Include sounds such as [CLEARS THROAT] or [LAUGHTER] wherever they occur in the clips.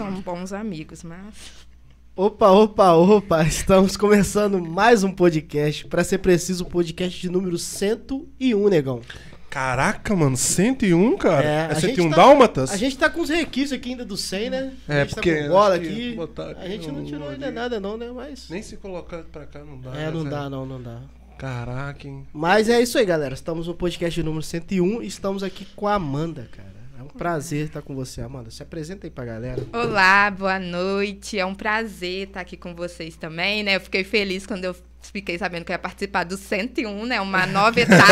somos bons amigos, mas. Opa, opa, opa, estamos começando mais um podcast. Pra ser preciso, o podcast de número 101, negão. Caraca, mano, 101, cara? É, É, a 101 gente tá- dálmatas? A gente tá com os requisitos aqui ainda do 100, né? a É, gente porque tá com bola aqui. aqui A gente não no- tirou ainda ali. nada não, né? Mas... Nem se colocar pra cá não dá. É, né, não dá, não, não dá. Caraca, hein? Mas é isso aí, galera. Estamos no podcast número 101 e estamos aqui com a Amanda, cara. É um prazer estar com você, Amanda. Se apresenta aí pra galera. Olá, boa noite. É um prazer estar aqui com vocês também, né? Eu fiquei feliz quando eu fiquei sabendo que eu ia participar do 101, né? Uma nova [LAUGHS] etapa,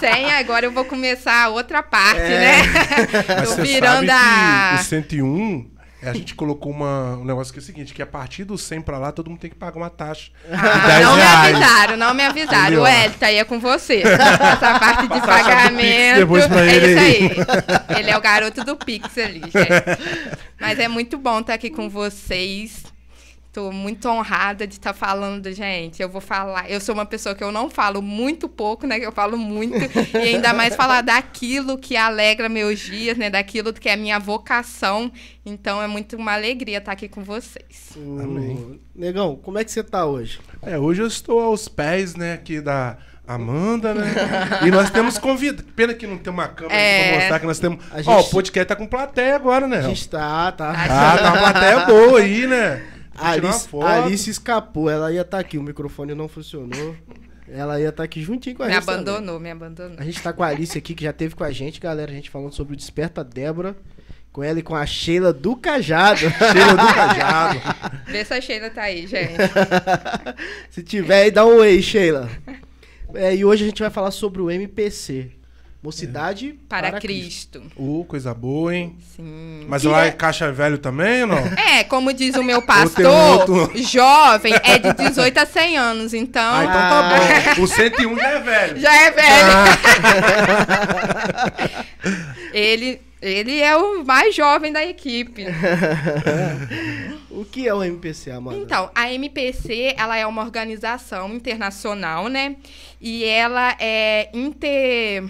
né? 100, agora eu vou começar a outra parte, É. né? Mas Tô virando a... que o 101, a gente colocou uma, um negócio que é o seguinte, que a partir do 100 pra lá, todo mundo tem que pagar uma taxa. Ah, 10 não me reais. avisaram, não me avisaram. O Hélio aí é com você. Essa parte de Passa pagamento. é ele isso aí. Ele é o garoto do Pix ali, gente. [LAUGHS] Mas é muito bom estar aqui com vocês. Tô muito honrada de estar falando, gente. Eu vou falar. Eu sou uma pessoa que eu não falo muito pouco, né? Que eu falo muito. [LAUGHS] e ainda mais falar daquilo que alegra meus dias, né? Daquilo que é a minha vocação. Então é muito uma alegria estar aqui com vocês. Amém. Negão, como é que você tá hoje? É, hoje eu estou aos pés, né, aqui da Amanda, né? e nós temos convida. Pena que não tem uma câmera É. pra mostrar que nós temos. Ó, gente- o podcast tá com plateia agora, né? A gente tá, tá. Ah, tá uma plateia boa aí, né? Alice, Alice escapou, ela ia estar aqui, o microfone não funcionou. Ela ia estar aqui juntinho com a Me gente. também. abandonou, me abandonou. A gente tá com a Alice aqui, que já teve com a gente, galera. A gente falando sobre o Desperta Débora. Com ela e com a Sheila do Cajado. [LAUGHS] Cheira do cajado. Vê se a Sheila tá aí, gente. [LAUGHS] Se tiver aí, dá um oi, Sheila. É, e hoje a gente vai falar sobre o MPC. Mocidade Para, Cristo. Uh, coisa boa, hein? Sim. Mas Que lá é- é caixa velho também ou não? [LAUGHS] É, como diz o meu [LAUGHS] pastor, outro. jovem é de 18 a 100 anos, então Ah, então tá bom. [LAUGHS] O 101 já é velho. já é velho. Ah, Ele, ele é o mais jovem da equipe. O que é o MPC, Amanda? Então, a MPC, ela é uma organização internacional, né? E ela é inter...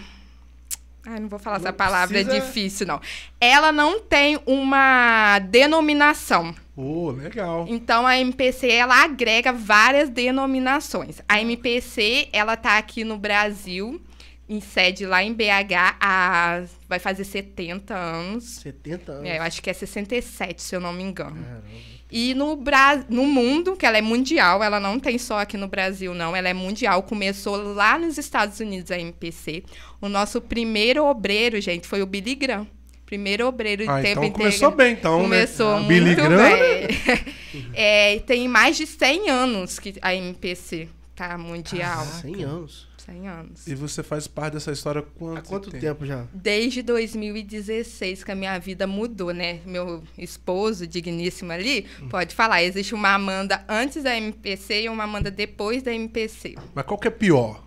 Ai, não vou falar essa Não palavra, é precisa- difícil, não. Ela não tem uma denominação. uh, legal. Então a MPC ela agrega várias denominações. A MPC ela tá aqui no Brasil, em sede lá em BH, há, vai fazer 70 anos. 70 anos. É, eu acho que é 67, se eu não me engano. Caramba. E no, Bra no mundo, que ela é mundial, ela não tem só aqui no Brasil, não, ela é mundial. Começou lá nos Estados Unidos a MPC. O nosso primeiro obreiro, gente, foi o Billy Graham. Primeiro obreiro de Ah, tempo então começou integral. bem, então, Começou né? muito Billy Graham, bem. [LAUGHS] É, tem mais de 100 anos que a MPC tá mundial. 100 anos. 100 anos. E você faz parte dessa história há quanto, Há quanto tempo já? Desde 2016 que a minha vida mudou, né? Meu esposo, digníssimo ali, Hum. pode falar. Existe uma Amanda antes da MPC e uma Amanda depois da MPC. Mas qual que é pior?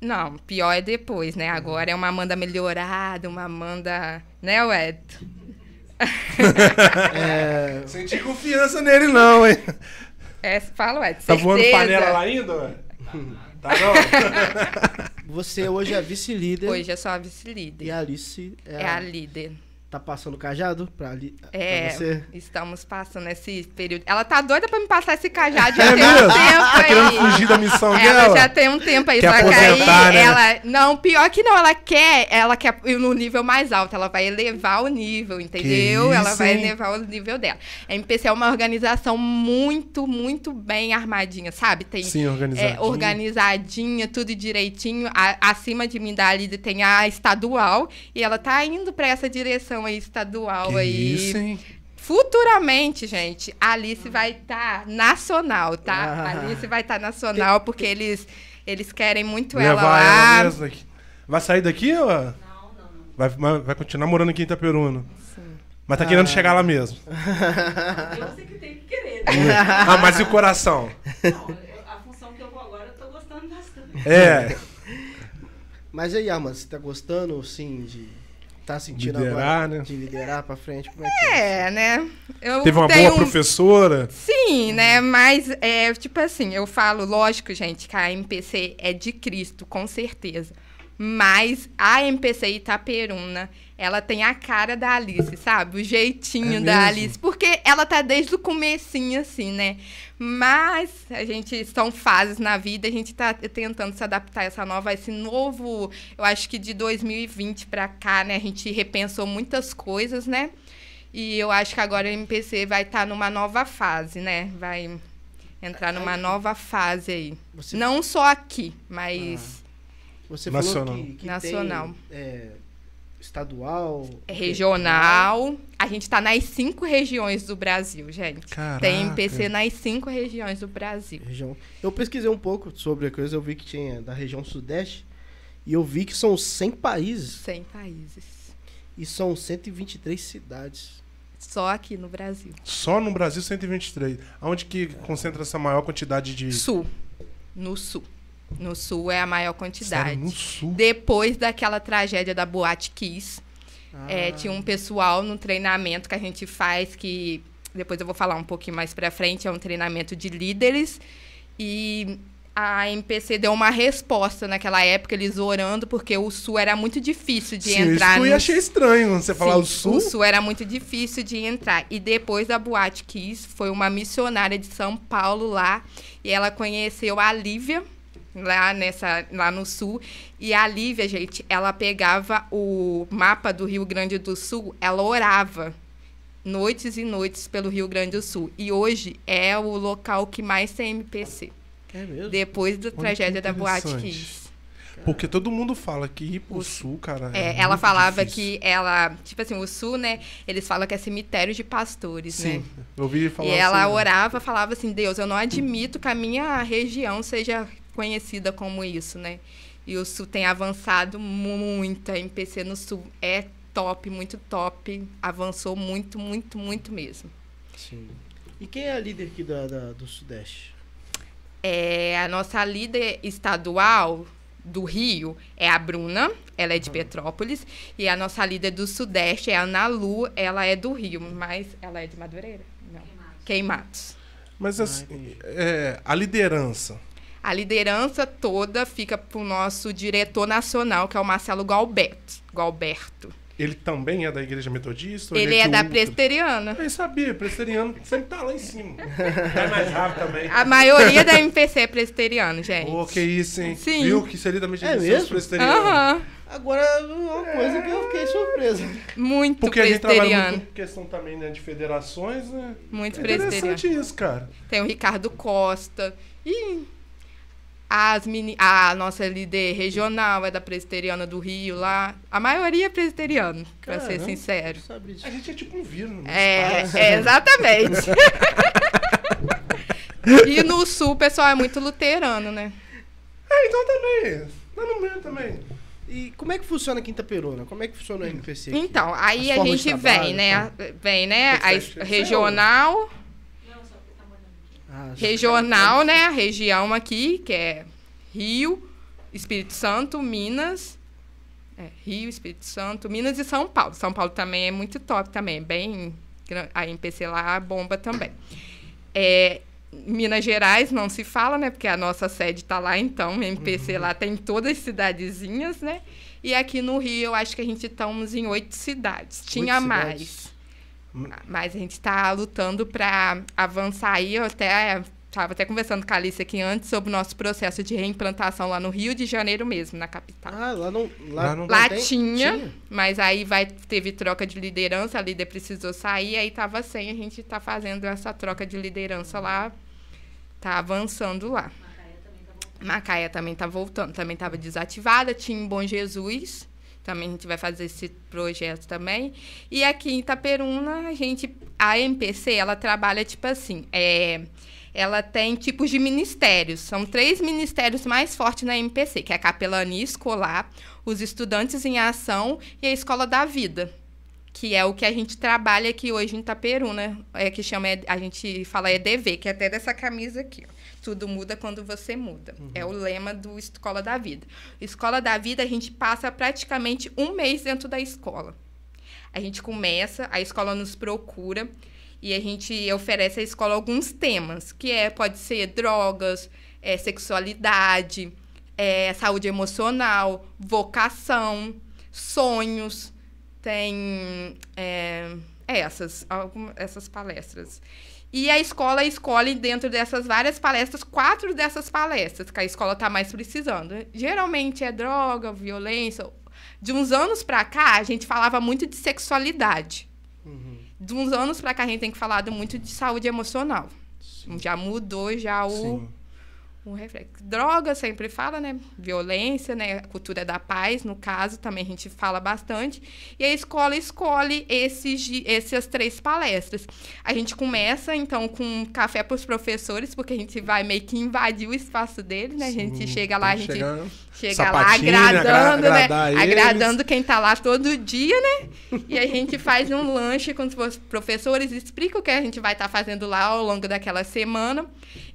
Não, pior é depois, né? Agora é uma Amanda melhorada, uma Amanda. Né, Ed? [LAUGHS] É, [LAUGHS] Senti confiança nele, não, hein? É, fala, Ed. Tá voando panela lá ainda, ué? Tá não? [LAUGHS] você hoje é vice-líder. Hoje é só a E vice-líder. a Alice é, É a líder. Tá passando o cajado pra, ali, É, pra você? estamos passando esse período. Ela tá doida pra me passar esse cajado já É tem um mesmo? tempo Tá aí. querendo fugir da missão Ela dela? já tem um tempo aí, Quer só que aí aposentar, né? ela. Não, pior que não, ela quer, ela quer ir no nível mais alto, ela vai elevar o nível, entendeu? ela isso, vai hein? elevar o nível dela. A MPC é uma organização muito, muito bem armadinha, sabe? Tem Sim, organizadinho. é, organizadinha, tudo direitinho. A- acima de mim da Lida tem a estadual e ela tá indo pra essa direção aí estadual Que aí. isso, hein? Futuramente, gente, a Alice vai estar nacional, tá? Ah. A Alice vai estar nacional porque eles, eles querem muito ela Levar lá. ela mesmo aqui. Vai sair daqui ou... Não, não. Vai, vai continuar morando aqui em Itaperuna? Sim. Mas tá querendo chegar lá mesmo. [LAUGHS] Eu sei que tem que querer, né? ah, mas e o coração? Não, a função que eu vou agora, eu tô gostando bastante. É, [LAUGHS] Mas aí, Amanda, você tá gostando, sim, de... Tá sentindo Liderar, agora né? de liderar pra frente? Como é que é? É, né? Eu teve uma tenho boa professora. Sim, né? Mas, é, tipo assim, eu falo, lógico, gente, que a MPC é de Cristo, com certeza. Mas a MPC Itaperuna, ela tem a cara da Alice, sabe? O jeitinho É da mesmo? Alice. Porque ela tá desde o comecinho, assim, né? Mas a gente são fases na vida, a gente tá tentando se adaptar a essa nova, esse novo, eu acho que de 2020 para cá, né? A gente repensou muitas coisas, né? E eu acho que agora o MPC vai estar tá numa nova fase, né? Vai entrar numa nova fase aí. Você... Não só aqui, mas. Ah. Você Nacional. falou que, que Nacional. Tem, é, estadual. É regional. A gente está nas cinco regiões do Brasil, gente. Caraca. Tem MPC nas cinco regiões do Brasil. Região. Eu pesquisei um pouco sobre a coisa, eu vi que tinha da região sudeste. E eu vi que são 100 países. 100 países. E são 123 cidades. Só aqui no Brasil. Só no Brasil, 123. Onde que concentra essa maior quantidade de... Sul. No sul. No sul é a maior quantidade. Sério, no sul? Depois daquela tragédia da Boate Kiss, Ah. é, tinha um pessoal no treinamento que a gente faz, que depois eu vou falar um pouquinho mais pra frente, é um treinamento de líderes. E a MPC deu uma resposta naquela época, eles orando, porque o sul era muito difícil de Sim, entrar. isso eu no- achei estranho você falar Sim, o sul. O sul era muito difícil de entrar. E depois da Boate Kiss, foi uma missionária de São Paulo lá. E ela conheceu a Lívia, lá, nessa, lá no sul. E a Lívia, gente, ela pegava o mapa do Rio Grande do Sul, ela orava noites e noites pelo Rio Grande do Sul. E hoje é o local que mais tem MPC. É mesmo? Depois da que tragédia da Boate. Kiss. Porque todo mundo fala que ir pro O- sul, cara. É, É, ela falava difícil. que ela, tipo assim, o sul, né? Eles falam que é cemitério de pastores, Sim, né? eu ouvi falar E ela assim, orava, falava assim: Deus, eu não admito que a minha região seja conhecida como isso, né? E o sul tem avançado muito. A MPC no sul é top, muito top. Avançou muito, muito, muito mesmo. Sim. E quem é a líder aqui da, da- do Sudeste? É, a nossa líder estadual do Rio é a Bruna, ela é de Petrópolis, e a nossa líder do Sudeste é a Ana Lu, ela é do Rio, mas ela é de Madureira? Não. Queimados. Mas Ah, assim, é, a liderança. A liderança toda fica pro nosso diretor nacional, que é o Marcelo Galberto. Galberto. Ele também é da igreja metodista? ou Ele é de da outra? presteriana. Eu sabia, presteriano sempre tá lá em cima. É mais rápido também. A maioria da MPC é presteriano, gente. Pô, que isso, hein? Sim. Viu que seria da metodista É os mesmo? presterianos. Aham. Agora, uma coisa que eu fiquei surpresa. Muito Porque a gente trabalha muito com questão também né, de federações, né? Muito é presteriano. interessante isso, cara. Tem o Ricardo Costa. E as meni... a nossa líder regional é da Presbiteriana do Rio lá. A maioria é presbiteriano, pra ser sincero. A gente é tipo um vírus. né? É, é, exatamente. [LAUGHS] e no sul o pessoal é muito luterano, né? É, então também. Tá no meio também. E como é que funciona a Quinta Perona? Como é que funciona o MPC? aqui? Então, aí As a gente trabalho, vem, né? Vem, né? A ser regional, Não, só que tá morando aqui. Ah, regional, né? A região aqui, que é Rio, Espírito Santo, Minas. É, Rio, Espírito Santo, Minas e São Paulo. São Paulo também é muito top também, é bem a MPC lá bomba também. É, Minas Gerais não se fala, né? Porque a nossa sede está lá, então, MPC lá tem todas as cidadezinhas, né? E aqui no Rio, eu acho que a gente estamos em oito cidades. Tinha cidades? mais. Mas a gente está lutando para avançar aí. Eu até estava até conversando com a Alice aqui antes sobre o nosso processo de reimplantação lá no Rio de Janeiro mesmo, na capital. Ah, lá não. Lá, Lá não- Lá tem? tinha, mas aí vai, teve troca de liderança, a líder precisou sair, aí tava sem, a gente tá fazendo essa troca de liderança lá, tá avançando lá. Macaé também tá voltando. Macaé também tá voltando, também estava desativada, tinha em Bom Jesus, também a gente vai fazer esse projeto também. E aqui em Itaperuna, a gente, a MPC, ela trabalha tipo assim, é, ela tem tipos de ministérios. São três ministérios mais fortes na MPC, que é a capelania escolar, os estudantes em ação e a escola da vida. Que é o que a gente trabalha aqui hoje em Itaperuna, é que chama, a gente fala EDV, que é até dessa camisa aqui. Ó. Tudo muda quando você muda. É o lema do Escola da Vida. Escola da Vida, a gente passa praticamente um mês dentro da escola. A gente começa, a escola nos procura e a gente oferece à escola alguns temas, que é pode ser drogas, é, sexualidade, é, saúde emocional, vocação, sonhos, tem é, essas, algum- essas palestras. E a escola escolhe dentro dessas várias palestras, quatro dessas palestras que a escola está mais precisando. Geralmente é droga, violência. De uns anos para cá, a gente falava muito de sexualidade. De uns anos para cá, a gente tem falado muito de saúde emocional. Já mudou já o, Sim. O reflexo. Droga sempre fala, né? Violência, né? Cultura da paz, no caso, também a gente fala bastante. E a escola escolhe esses, essas três palestras. A gente começa, então, com café para os professores, porque a gente vai meio que invadir o espaço deles, né? A gente Sim, chega lá, a gente chegar- chega lá sapatinho, agradando, agra- né? eles. Agradando quem tá lá todo dia, né? E a gente faz um lanche com os professores, explica o que a gente vai estar fazendo lá ao longo daquela semana.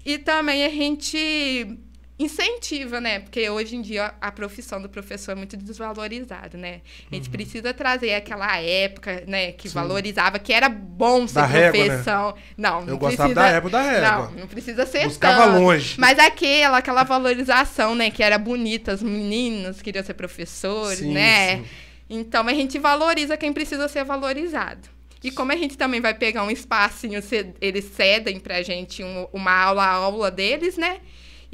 E também a gente incentiva, né? Porque hoje em dia a profissão do professor é muito desvalorizada, né? A gente precisa trazer aquela época, né, que Uhum. Sim. valorizava, que era bom ser Da régua, né? profissão. Não, não Eu gostava precisa... da época da régua. Não, não precisa ser Buscava tanto. longe. Mas aquela, aquela valorização, né? Que era bonita, as meninas queriam ser professores, Sim, né? sim. Então a gente valoriza quem precisa ser valorizado. E como a gente também vai pegar um espacinho, eles cedem pra gente um- uma aula, a aula deles, né?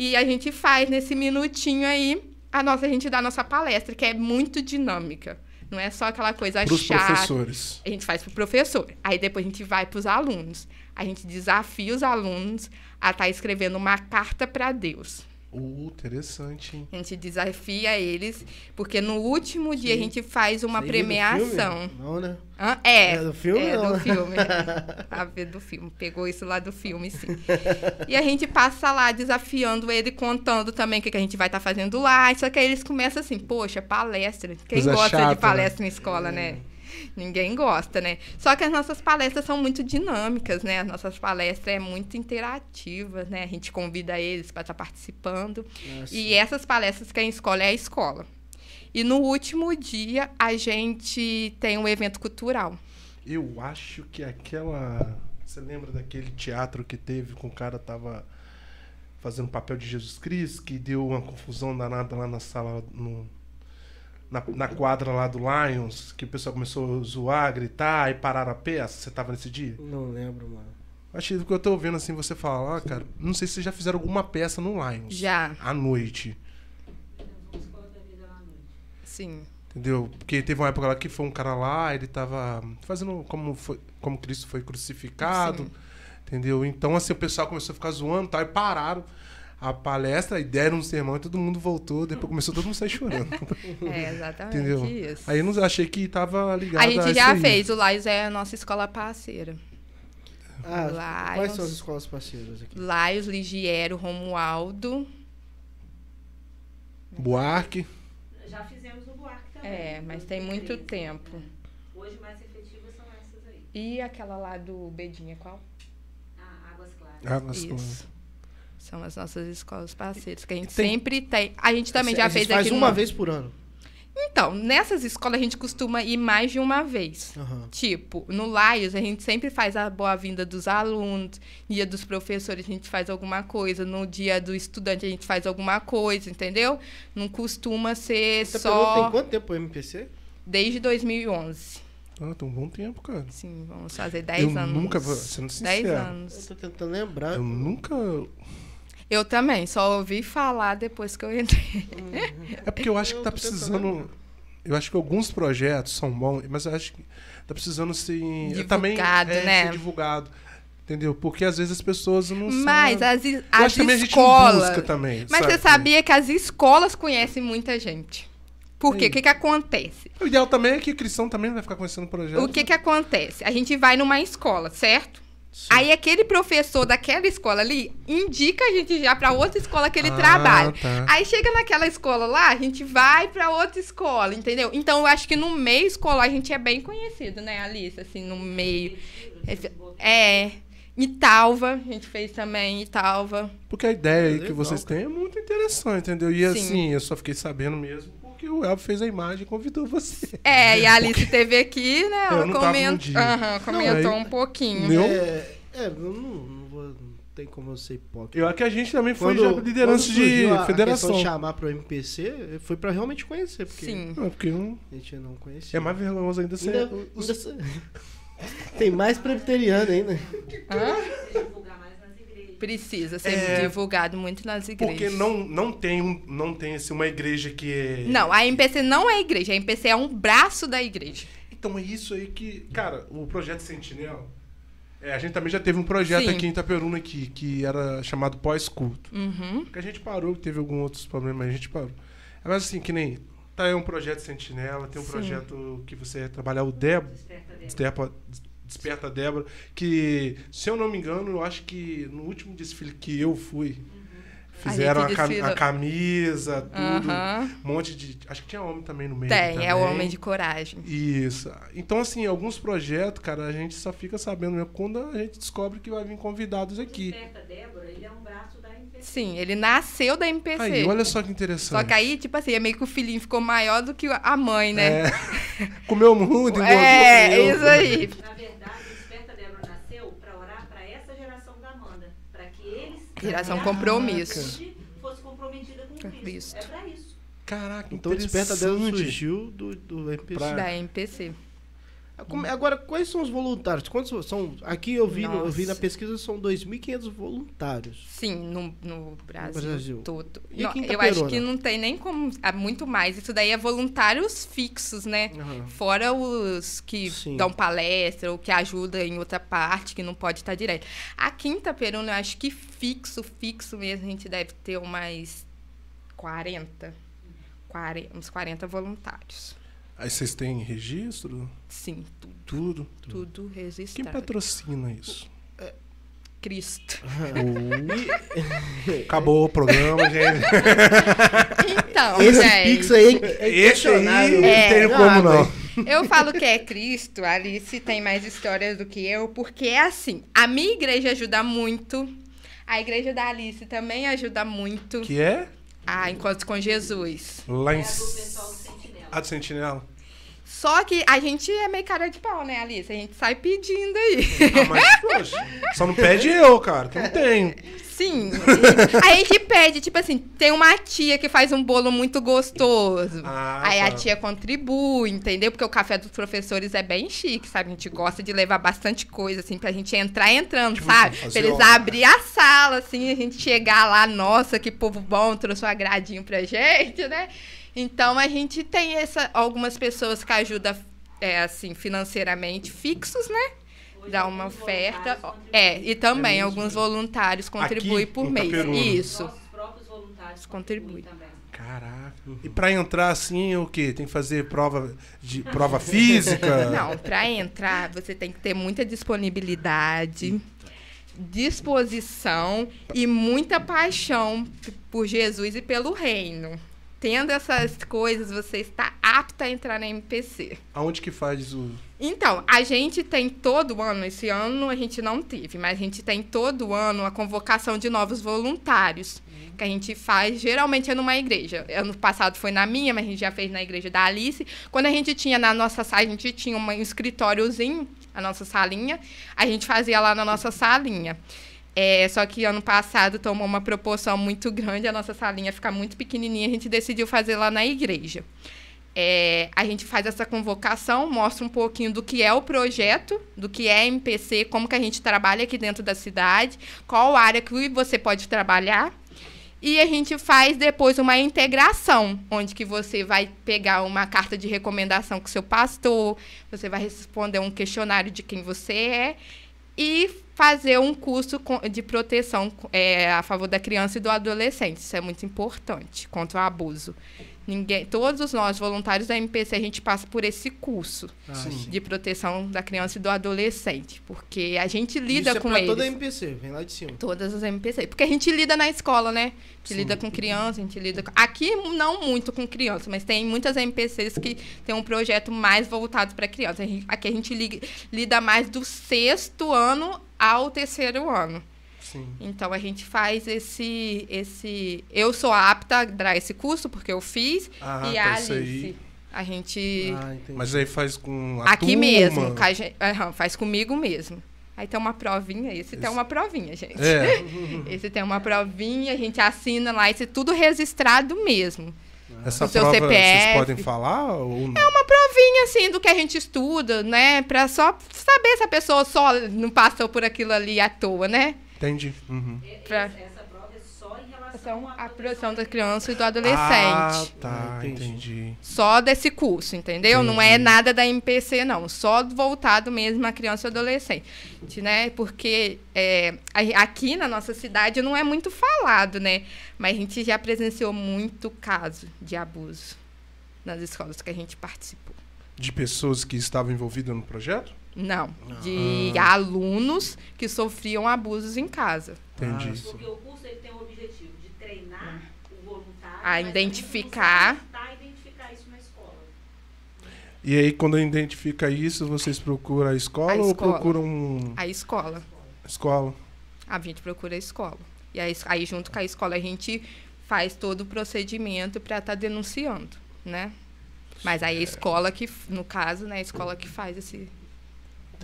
E a gente faz nesse minutinho aí a nossa, a gente dá a nossa palestra, que é muito dinâmica. Não é só aquela coisa Pros chata. professores. A gente faz pro professor. Aí depois a gente vai pros alunos. A gente desafia os alunos a estar escrevendo uma carta para Deus. Uh, interessante, hein? A gente desafia eles, porque no último dia a gente faz uma premiação. Não, né? Hã? É, É do filme, É não, do né? filme. [LAUGHS] A ver do filme. Pegou isso lá do filme, sim. E a gente passa lá desafiando ele, contando também o que, que a gente vai estar fazendo lá. Só que aí eles começam assim, poxa, palestra. Quem Coisa gosta chata, de palestra em escola, né? Ninguém gosta, né? Só que as nossas palestras são muito dinâmicas, né? As nossas palestras é muito interativas, né? A gente convida eles para estar participando. E essas palestras quem escolhe é a escola. E no último dia, a gente tem um evento cultural. Eu acho que aquela. Você lembra daquele teatro que teve com o cara tava fazendo o papel de Jesus Cristo, que deu uma confusão danada lá na sala, no- na, na quadra lá do Lions, que o pessoal começou a zoar, gritar e pararam a peça? Você tava nesse dia? Não lembro, mano. Achei que eu tô ouvindo assim você falar, ah, cara, não sei se vocês já fizeram alguma peça no Lions. Já, à noite. sim. Entendeu? Porque teve uma época lá que foi um cara lá, ele tava fazendo como, foi, como Cristo foi crucificado. Sim. Entendeu? Então, assim, o pessoal começou a ficar zoando e tal, e pararam a palestra e deram um sermão e todo mundo voltou. Depois começou todo mundo a sair chorando. [LAUGHS] É exatamente Entendeu? isso. Aí eu não achei que tava ligado a gente isso já aí. fez, o Lais é a nossa escola parceira. Ah, Lions. quais são as escolas parceiras aqui? Laios, Ligiero, Romualdo. Buarque. Já fizemos o Buarque também. É, mas tem muito 2013. tempo. Hoje mais efetivas são essas aí. E aquela lá do Bedinha, qual? Ah, Águas Claras. Mas- Isso. São as nossas escolas parceiras, que a gente Tem- sempre tem. A gente também já Vocês fez faz aqui uma numa- vez por ano. Então, nessas escolas a gente costuma ir mais de uma vez. Aham. Tipo, no Laios a gente sempre faz a boa-vinda dos alunos, dia dos professores a gente faz alguma coisa, no dia do estudante a gente faz alguma coisa, entendeu? Não costuma ser Você tem só quanto tempo o MPC? desde 2011. Ah, tem um bom tempo, cara. Sim, vamos fazer 10 eu anos. nunca, sendo 10 sincero, Eu anos. tô tentando lembrar. eu nunca... Eu também, só ouvi falar depois que eu entrei. É porque eu acho que tá tentando precisando... Eu acho que alguns projetos são bons, mas eu acho que tá precisando ser... também, Divulgado, é, né? Ser divulgado. Entendeu? Porque às vezes as pessoas não Mas sabem. as, as acho que também a gente escolas. busca também. Mas sabe? você sabia que as escolas conhecem muita gente. Por quê? O que, que acontece? O ideal também é que o cristão também vai ficar conhecendo o projeto. O que, que acontece? A gente vai numa escola, certo? Aí aquele professor daquela escola ali indica a gente já pra outra escola que ele Ah, trabalha. tá. Aí chega naquela escola lá, a gente vai pra outra escola, entendeu? Então eu acho que no meio escolar a gente é bem conhecido, né, Alice? Assim, no meio. É. Italva, a gente fez também Italva. Porque a ideia aí que vocês têm é muito interessante, entendeu? E Sim. assim, eu só fiquei sabendo mesmo porque o Elvio fez a imagem e convidou você. É, [LAUGHS] e a Alice esteve aqui, né? Eu Ela não coment... Aham, comentou aí- um pouquinho. Meu- É, é eu não, não, vou, não tem como eu ser hipócrita. Eu acho que a gente também foi Quando- já liderança quando de a- federação. de chamar pro MPC foi pra realmente conhecer, porque Sim. Não, porque um- a gente não conhecia. é mais vergonhoso ainda ser. Ainda, os- ainda [LAUGHS] se- Tem mais presbiteriano ainda. Hã? divulgar mais nas igrejas. Precisa ser É. divulgado muito nas igrejas. Porque não, não tem, um, não tem assim, uma igreja que é. Não, a MPC não é igreja, a MPC é um braço da igreja. Então é isso aí que. Cara, o projeto Sentinela. é, a gente também já teve um projeto Sim. aqui em Itaperuna aqui, que era chamado pós-culto. Uhum. Que a gente parou, teve alguns outros problemas, mas a gente parou. Mas assim, que nem. Tá aí um projeto Sentinela, tem um Sim. projeto que você trabalhar o Débora. Desperta dela. Desperta, Desperta Débora, que, se eu não me engano, eu acho que no último desfile que eu fui, fizeram A a, cam- a camisa, tudo. Aham. Um monte de. Acho que tinha homem também no meio. Tem, é o também. homem de coragem. Isso. Então, assim, alguns projetos, cara, a gente só fica sabendo mesmo quando a gente descobre que vai vir convidados aqui. Desperta Débora, ele é um braço da MPC. Sim, ele nasceu da MPC. Aí, olha só que interessante. Só que aí, tipo assim, é meio que o filhinho ficou maior do que a mãe, né? É. [LAUGHS] Comeu muito, engordou. É, comeu. isso aí. Na verdade, o Desperta Débora nasceu para orar para essa geração da Amanda, para que eles Geração a compromisso. fosse comprometida com Com Cristo. Cristo. É para isso. Caraca, Então Desperta Deus surgiu do, do MPC. Pra- Da MPC. Como- Agora, quais são os voluntários? Quantos são? Aqui eu vi, no- eu vi na pesquisa são 2.500 voluntários. Sim, no, no Brasil, Brasil. todo. E Não, eu acho que não tem nem como. Há muito mais. Isso daí é voluntários fixos, né? Fora os que Sim. dão palestra ou que ajudam em outra parte, que não pode estar direto. A Quinta Peruna, eu acho que fixo, fixo mesmo, a gente deve ter umas 40. 40 uns 40 voluntários. Aí vocês têm registro? Sim, tudo, Tudo? tudo Quem registrado. patrocina isso? Cristo. [LAUGHS] Acabou o programa, gente. Então, Esse gente. Pix aí é Esse aí não É. tem como não. Eu falo que é Cristo, a Alice tem mais histórias do que eu, porque é assim, a minha igreja ajuda muito, a igreja da Alice também ajuda muito Que é? a Encontros com Jesus. Lá É em... a do pessoal do Sentinela. A do Sentinela? Só que a gente é meio cara de pau, né, Alice? A gente sai pedindo aí. Ah, mas, poxa, só não pede eu, cara, que eu não tenho. Sim. A gente pede, tipo assim, tem uma tia que faz um bolo muito gostoso. Ah, Aí a tá. tia contribui, entendeu? Porque o café dos professores é bem chique, sabe? A gente gosta de levar bastante coisa, assim, pra gente entrar entrando, Tipo, sabe? Pra eles obra. abrir a sala, assim, a gente chegar lá, nossa, que povo bom, trouxe um agradinho pra gente, né? Então a gente tem essa, algumas pessoas que ajudam, é, assim, financeiramente fixos, né? Dá uma oferta. É, e também É alguns voluntários contribuem Aqui, por mês. Isso. Nossos próprios voluntários Contribuem. contribuem também. Caraca. E pra entrar assim, o quê? Tem que fazer prova de prova física? [LAUGHS] Não, para entrar você tem que ter muita disponibilidade, disposição e muita paixão por Jesus e pelo reino. Tendo essas coisas, você está apto a entrar na MPC. Aonde que faz o. Então, a gente tem todo ano, esse ano a gente não teve, mas a gente tem todo ano a convocação de novos voluntários. Que a gente faz, geralmente é numa igreja. Ano passado foi na minha, mas a gente já fez na igreja da Alice. Quando a gente tinha na nossa sala, a gente tinha um escritóriozinho, a nossa salinha, a gente fazia lá na nossa salinha. É, só que ano passado tomou uma proporção muito grande, a nossa salinha fica muito pequenininha, a gente decidiu fazer lá na igreja. É, a gente faz essa convocação, mostra um pouquinho do que é o projeto, do que é MPC, como que a gente trabalha aqui dentro da cidade, qual área que você pode trabalhar. E a gente faz depois uma integração, onde que você vai pegar uma carta de recomendação com seu pastor, você vai responder um questionário de quem você é e fazer um curso de proteção é, a favor da criança e do adolescente. Isso é muito importante contra o abuso. Ninguém, todos nós voluntários da MPC a gente passa por esse curso Sim. de proteção da criança e do adolescente, porque a gente lida Isso é com pra eles. toda a MPC, vem lá de cima. Todas as MPC. Porque a gente lida na escola, né? A gente Sim. lida com criança, a gente lida com... Aqui não muito com criança, mas tem muitas MPCs que tem um projeto mais voltado para criança. Aqui a gente lida mais do sexto ano ao terceiro ano. Sim. Então a gente faz esse. esse Eu sou apta a dar esse curso, porque eu fiz, Ah, e tá, a isso Alice. aí. A gente. Ah. Mas aí faz com a Aqui turma. mesmo, faz comigo mesmo. Aí tem uma provinha, esse tem Esse- uma provinha, gente. É. [LAUGHS] Esse tem uma provinha, a gente assina lá, esse tudo registrado mesmo. Essa o seu prova CPF. vocês podem falar ou não? É uma provinha, assim, do que a gente estuda, né? Pra só saber se a pessoa só não passou por aquilo ali à toa, né? Entendi. Uhum. E- Pra- Essa prova é só em relação São à proteção da criança e do Ah, adolescente. tá, Ah, entendi. entendi. Só desse curso, entendeu? Não é Entendi. nada da MPC, não. Só voltado mesmo à criança e adolescente, né? Porque é, aqui na nossa cidade não é muito falado, né? Mas a gente já presenciou muito caso de abuso nas escolas que a gente participou. De pessoas que estavam envolvidas no projeto? Não, de alunos que sofriam abusos em casa. Entendi. Ah. Porque o curso ele tem o objetivo de treinar o voluntário A identificar. a identificar isso na escola. E aí, quando identifica isso, vocês procuram a escola, A ou escola. procuram um- A escola. escola? A gente procura a escola. E aí, aí junto com a escola, a gente faz todo o procedimento para estar denunciando, né? Mas aí a escola que, no caso, né, a escola que faz esse,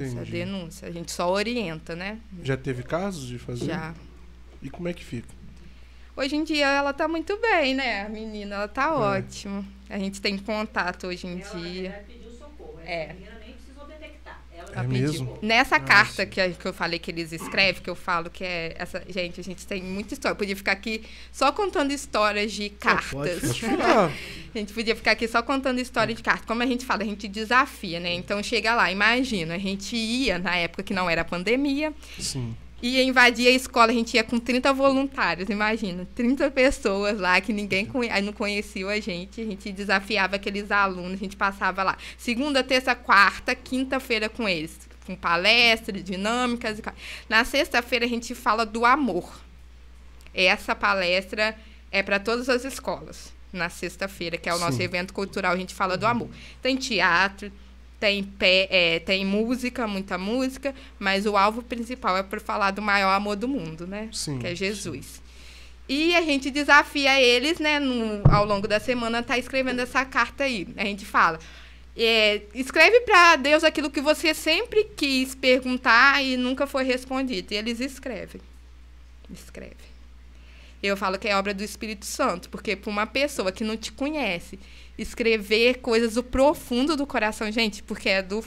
essa Entendi. denúncia. A gente só orienta, né? Já teve casos de fazer? Já. E como é que fica? Hoje em dia ela tá muito bem, né? A menina, ela tá É. ótima. A gente tem contato hoje em Ela, dia. verdade, pediu socorro. Essa É. menina nem precisou detectar. Ela É mesmo? Nessa Ah, carta que, eu falei que eles escrevem, que eu falo que é essa. Gente, a gente tem muita história. Eu podia ficar aqui só contando histórias de cartas. [LAUGHS] A gente podia ficar aqui só contando história de carta. Como a gente fala, a gente desafia, né? Então chega lá, imagina, a gente ia na época que não era pandemia, Sim. Ia invadir a escola, a gente ia com 30 voluntários, imagina, 30 pessoas lá que ninguém conhe- aí não conhecia a gente, a gente desafiava aqueles alunos, a gente passava lá segunda, terça, quarta, quinta-feira com eles, com palestras, dinâmicas. e ca- Na sexta-feira a gente fala do amor. Essa palestra é para todas as escolas. Na sexta-feira, que é o nosso Sim. evento cultural, a gente fala do amor. Tem teatro, tem, pé, é, tem música, muita música, mas o alvo principal é por falar do maior amor do mundo, né? Sim, que é Jesus. E a gente desafia eles, né, no- ao longo da semana, tá escrevendo essa carta aí. A gente fala. é, escreve para Deus aquilo que você sempre quis perguntar e nunca foi respondido. E eles escrevem. Escrevem. Eu falo que é obra do Espírito Santo, porque para uma pessoa que não te conhece, escrever coisas do profundo do coração, gente, porque é do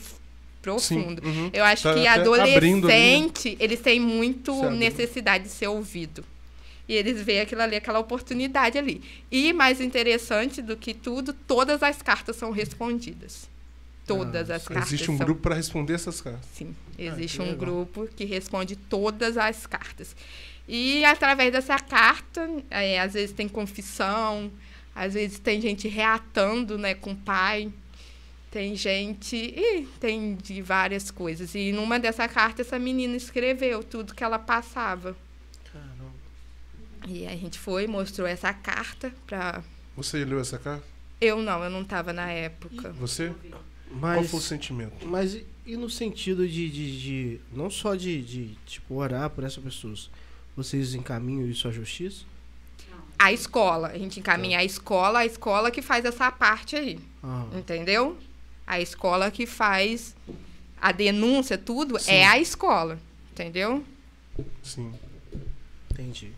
profundo. Sim, uhum. Eu acho Tá que né? adolescente, eles têm muito abrindo. necessidade de ser ouvido. E eles veem aquilo ali, aquela oportunidade ali. E mais interessante do que tudo, todas as cartas são respondidas. Todas Ah, as cartas. Existe um são- grupo para responder essas cartas. Sim, existe que um legal. grupo que responde todas as cartas. E através dessa carta, é, às vezes tem confissão, às vezes tem gente reatando né, com o pai, tem gente. Ih, tem de várias coisas. E numa dessa carta, essa menina escreveu tudo que ela passava. Caramba. E a gente foi, mostrou essa carta para. Você leu essa carta? Eu não, eu não estava na época. Você? Qual Mas, foi o sentimento? mas e- e no sentido de, de, de- não só de, de tipo orar por essas pessoas, vocês encaminham isso à justiça? A escola, a gente encaminha a escola, a escola que faz essa parte aí. Ah, Entendeu? A escola que faz a denúncia, tudo, Sim. é a escola. Entendeu? Sim. entendi.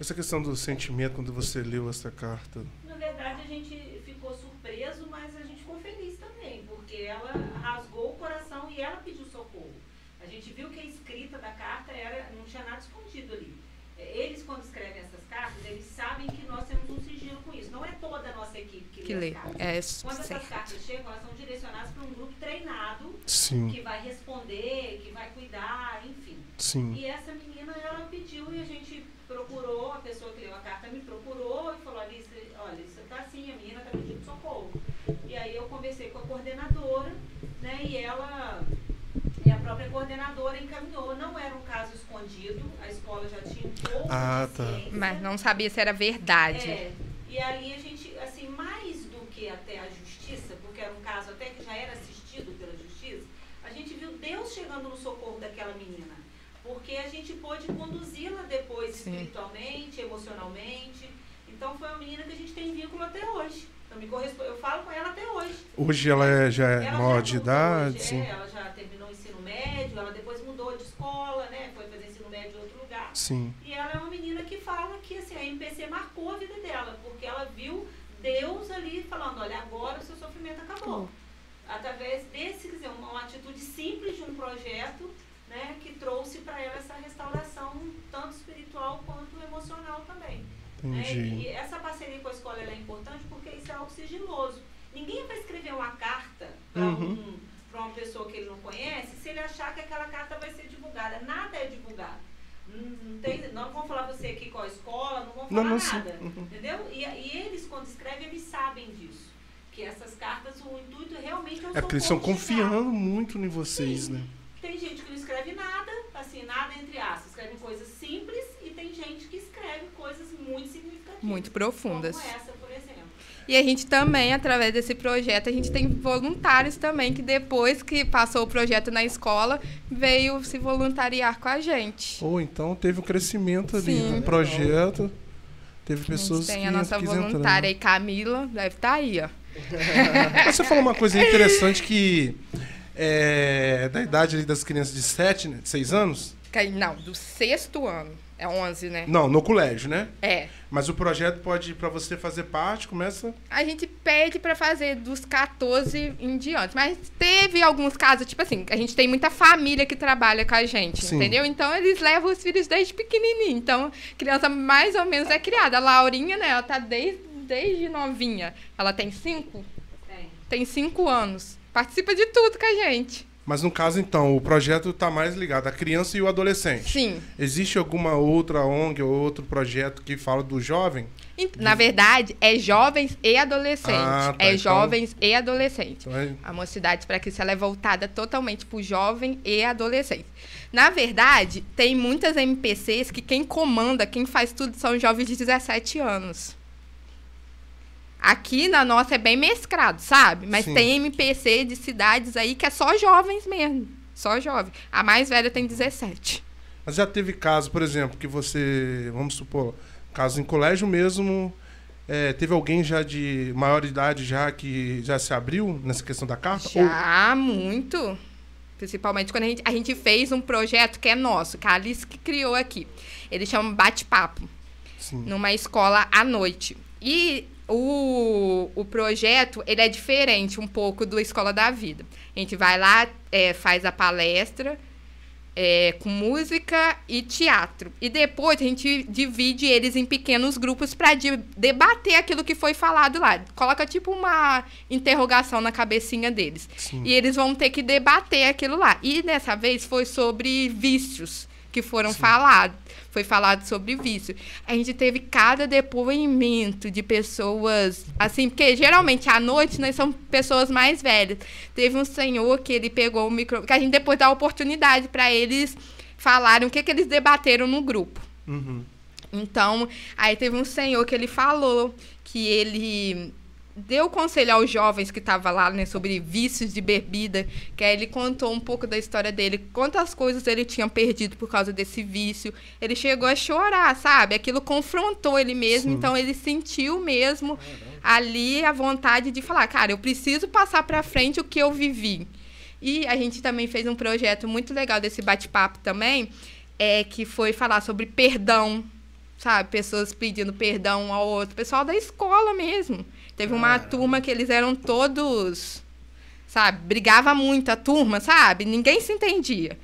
Essa questão do sentimento quando você leu essa carta. Na verdade, a gente ficou surpreso, mas a gente ficou feliz também, porque ela rasgou o coração e ela pediu socorro. A gente viu que a escrita da carta era, não tinha nada escondido ali. É, Eles, quando escrevem essas cartas, eles sabem que nós temos um sigilo com isso. Não é toda a nossa equipe que, cartas. É Quando essas certo. cartas chegam, elas são direcionadas para um grupo treinado Sim, que vai responder, que vai cuidar, enfim. sim. E essa menina, ela pediu e a gente procurou, a pessoa que leu a carta me procurou e falou, Alice, olha, isso tá assim, a menina tá pedindo socorro. E aí eu conversei com a coordenadora, né, e ela, e a própria coordenadora encaminhou. Não era um caso escondido, a escola já tinha um pouco Ah, de tá. ciência. Mas não sabia se era verdade. É, e ali a gente, assim, mais do que até a justiça, porque era um caso até que já era assistido pela justiça, a gente viu Deus chegando no socorro daquela menina. Porque a gente pôde conduzi-la depois Sim. espiritualmente, emocionalmente. Então foi uma menina que a gente tem vínculo até hoje. Então, me corresponde, eu falo com ela até hoje. Hoje ela é- já é Ela maior já de idade, hoje, sim. é, ela já terminou o ensino médio, ela depois mudou de escola, né? Foi fazer ensino médio em outro lugar. Sim. E ela é uma menina que fala que assim, a MPC marcou a vida dela, porque ela viu Deus ali falando, olha, agora o seu sofrimento acabou. Através desse, quer dizer, uma, uma atitude simples de um projeto, né, que trouxe para ela essa restauração, tanto espiritual quanto emocional também. Né? Entendi. E essa parceria com a escola é importante porque isso é algo sigiloso. Ninguém vai escrever uma carta para Uhum. um, uma pessoa que ele não conhece se ele achar que aquela carta vai ser divulgada. Nada é divulgado. Não, não tem, não vão falar você aqui qual a escola, não vão Não, falar não, sim. nada. Uhum. Entendeu? E, e eles, quando escrevem, eles sabem disso. Que essas cartas, o intuito realmente é o É porque eles estão confiando muito em vocês, Sim. né? Tem gente que não escreve nada, assim, nada entre aspas. Escreve coisas simples e tem gente que escreve coisas muito significativas. Muito profundas. Como essa, por exemplo. E a gente também, através desse projeto, a gente tem voluntários também que depois que passou o projeto na escola, veio se voluntariar com a gente. Ou então teve um crescimento ali Sim. no projeto. Teve A pessoas gente tem que a nossa entrar. voluntária aí, Camila, deve estar aí, ó. [LAUGHS] Você falou uma coisa interessante que é, da idade ali das crianças de 7, né, 6 anos? Que aí- Não, do sexto ano. É 11, né? Não, no colégio, né? É. Mas o projeto pode, pra você fazer parte, começa. A gente pede pra fazer dos 14 em diante. Mas teve alguns casos, tipo assim, a gente tem muita família que trabalha com a gente, Sim. entendeu? Então eles levam os filhos desde pequenininho. Então, criança mais ou menos é criada. A Laurinha, né, ela tá desde, desde novinha. Ela tem cinco? Tem. Tem cinco anos. Participa de tudo com a gente. Mas no caso, então, o projeto tá mais ligado à criança e o adolescente. Sim. Existe alguma outra ONG ou outro projeto que fala do jovem? Na verdade, é jovens e adolescentes. Ah, tá, é então- jovens e adolescentes. Então, é- A Mocidade para Cristo ela é voltada totalmente para o jovem e adolescente. Na verdade, tem muitas MPCs que quem comanda, quem faz tudo são jovens de 17 anos. Aqui na nossa é bem mesclado, sabe? Mas Sim. tem MPC de cidades aí que é só jovens mesmo. Só jovem. A mais velha tem 17. Mas já teve caso, por exemplo, que você, vamos supor, caso em colégio mesmo, é, teve alguém já de maior idade já que já se abriu nessa questão da carta? Ou- Já, muito. Principalmente quando a gente, a gente fez um projeto que é nosso, que a Alice que criou aqui. Ele chama Bate-Papo. Numa escola à noite. E o, o projeto, ele é diferente um pouco do Escola da Vida. A gente vai lá, é, faz a palestra é, com música e teatro. E depois a gente divide eles em pequenos grupos para debater aquilo que foi falado lá. Coloca tipo uma interrogação na cabecinha deles. Sim. E eles vão ter que debater aquilo lá. E dessa vez foi sobre vícios que foram falados. Foi falado sobre vício. A gente teve cada depoimento de pessoas, assim, porque geralmente à noite nós somos pessoas mais velhas. Teve um senhor que ele pegou o micro, que a gente depois dá oportunidade para eles falarem o que, que eles debateram no grupo. Uhum. Então, aí teve um senhor que ele falou que ele deu conselho aos jovens que estavam lá, né, sobre vícios de bebida, que aí ele contou um pouco da história dele, quantas coisas ele tinha perdido por causa desse vício. Ele chegou a chorar, sabe? Aquilo confrontou ele mesmo, Sim. então ele sentiu mesmo ali a vontade de falar, cara, eu preciso passar para frente o que eu vivi. E a gente também fez um projeto muito legal desse bate-papo também, é que foi falar sobre perdão, sabe? Pessoas pedindo perdão ao outro, pessoal da escola mesmo. Teve uma turma que eles eram todos, sabe? Brigava muito a turma, sabe? Ninguém se entendia.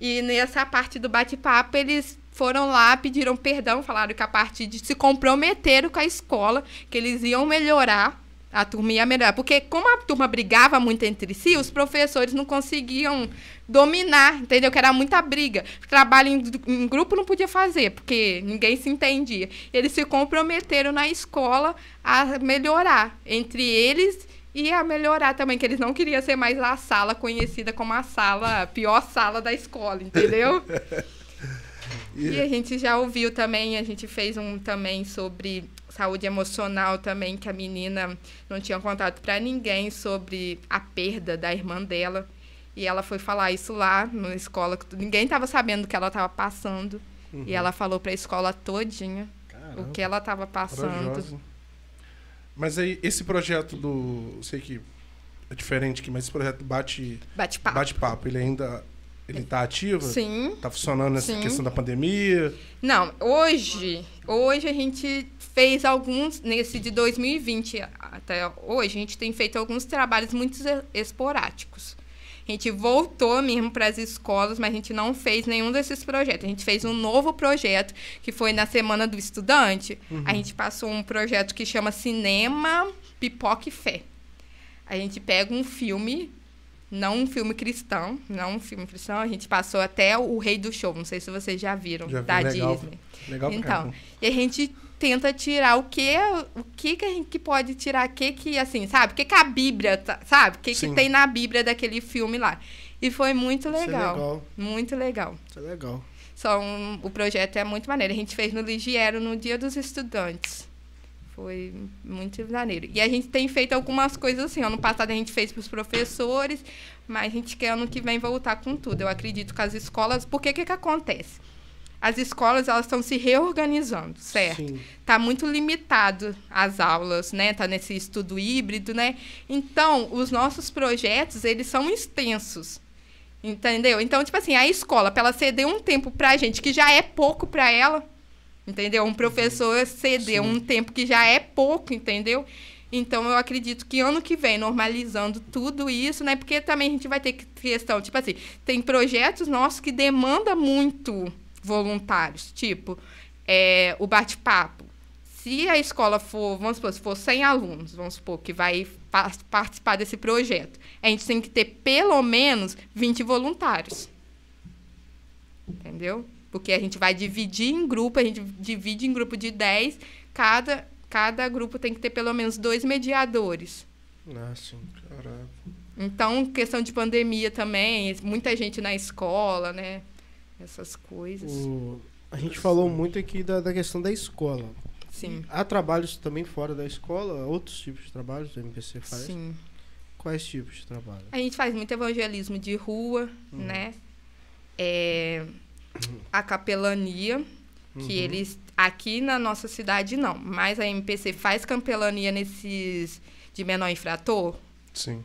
E nessa parte do bate-papo, eles foram lá, pediram perdão, falaram que a partir de se comprometeram com a escola, que eles iam melhorar, a turma ia melhorar. Porque como a turma brigava muito entre si, os professores não conseguiam dominar, entendeu? Que era muita briga. Trabalho em, em grupo não podia fazer, porque ninguém se entendia. Eles se comprometeram na escola a melhorar entre eles e a melhorar também, que eles não queriam ser mais a sala conhecida como a sala, a pior sala da escola, entendeu? [LAUGHS] E a gente já ouviu também, a gente fez um também sobre saúde emocional também, que a menina não tinha contato para ninguém sobre a perda da irmã dela. E ela foi falar isso lá na escola, que ninguém estava sabendo o que ela estava passando. E ela falou para a escola todinha o que ela estava passando. Corajosa. Mas aí, esse projeto do. eu Sei que é diferente aqui, mas esse projeto bate Bate-papo. bate-papo, ele ainda Ele tá ativo? Sim. Tá funcionando nessa Sim. questão da pandemia? Não, hoje, hoje a gente fez alguns, nesse de 2020 até hoje, a gente tem feito alguns trabalhos muito es- esporádicos. A gente voltou mesmo para as escolas, mas a gente não fez nenhum desses projetos. A gente fez um novo projeto, que foi na Semana do Estudante. A gente passou um projeto que chama Cinema, Pipoca e Fé. A gente pega um filme, não um filme cristão, não um filme cristão, a gente passou até o Rei do Show, não sei se vocês já viram, Já vi, da legal. Disney. Legal Então, e a gente tenta tirar o que o que que a gente que pode tirar, o que que assim, sabe? O que que a Bíblia, tá- sabe? O que que Sim. tem na Bíblia daquele filme lá. E foi muito é legal. legal. Muito legal. Isso é legal. São, o projeto é muito maneiro. A gente fez no Ligiero no Dia dos Estudantes. Foi muito maneiro. E a gente tem feito algumas coisas assim. Ano passado a gente fez para os professores, mas a gente quer ano que vem voltar com tudo. Eu acredito que as escolas. Porque o que, que acontece? As escolas elas estão se reorganizando, certo? Sim. tá muito limitado as aulas, né? Tá nesse estudo híbrido, né? Então, os nossos projetos, eles são extensos. Entendeu? Então, tipo assim, a escola, para ela ceder um tempo pra gente que já é pouco pra ela, entendeu? Um professor ceder um tempo que já é pouco, entendeu? Então, eu acredito que ano que vem, normalizando tudo isso, né? Porque também a gente vai ter que- questão, tipo assim, tem projetos nossos que demandam muito voluntários, tipo, é, o bate-papo. Se a escola for, vamos supor, se for 100 alunos, vamos supor, que vai pa- participar desse projeto, a gente tem que ter pelo menos 20 voluntários. Entendeu? Porque a gente vai dividir em grupo, a gente divide em grupo de 10, cada, cada grupo tem que ter pelo menos dois mediadores. Ah, sim. Caraca. Então, questão de pandemia também, muita gente na escola, né? Essas coisas. O- A gente falou muito aqui da, da questão da escola. Sim. Há trabalhos também fora da escola? Outros tipos de trabalhos que o MPC faz? Sim. Quais tipos de trabalho? A gente faz muito evangelismo de rua, né? É, a capelania, que eles aqui na nossa cidade não, mas a MPC faz capelania nesses de menor infrator, Sim.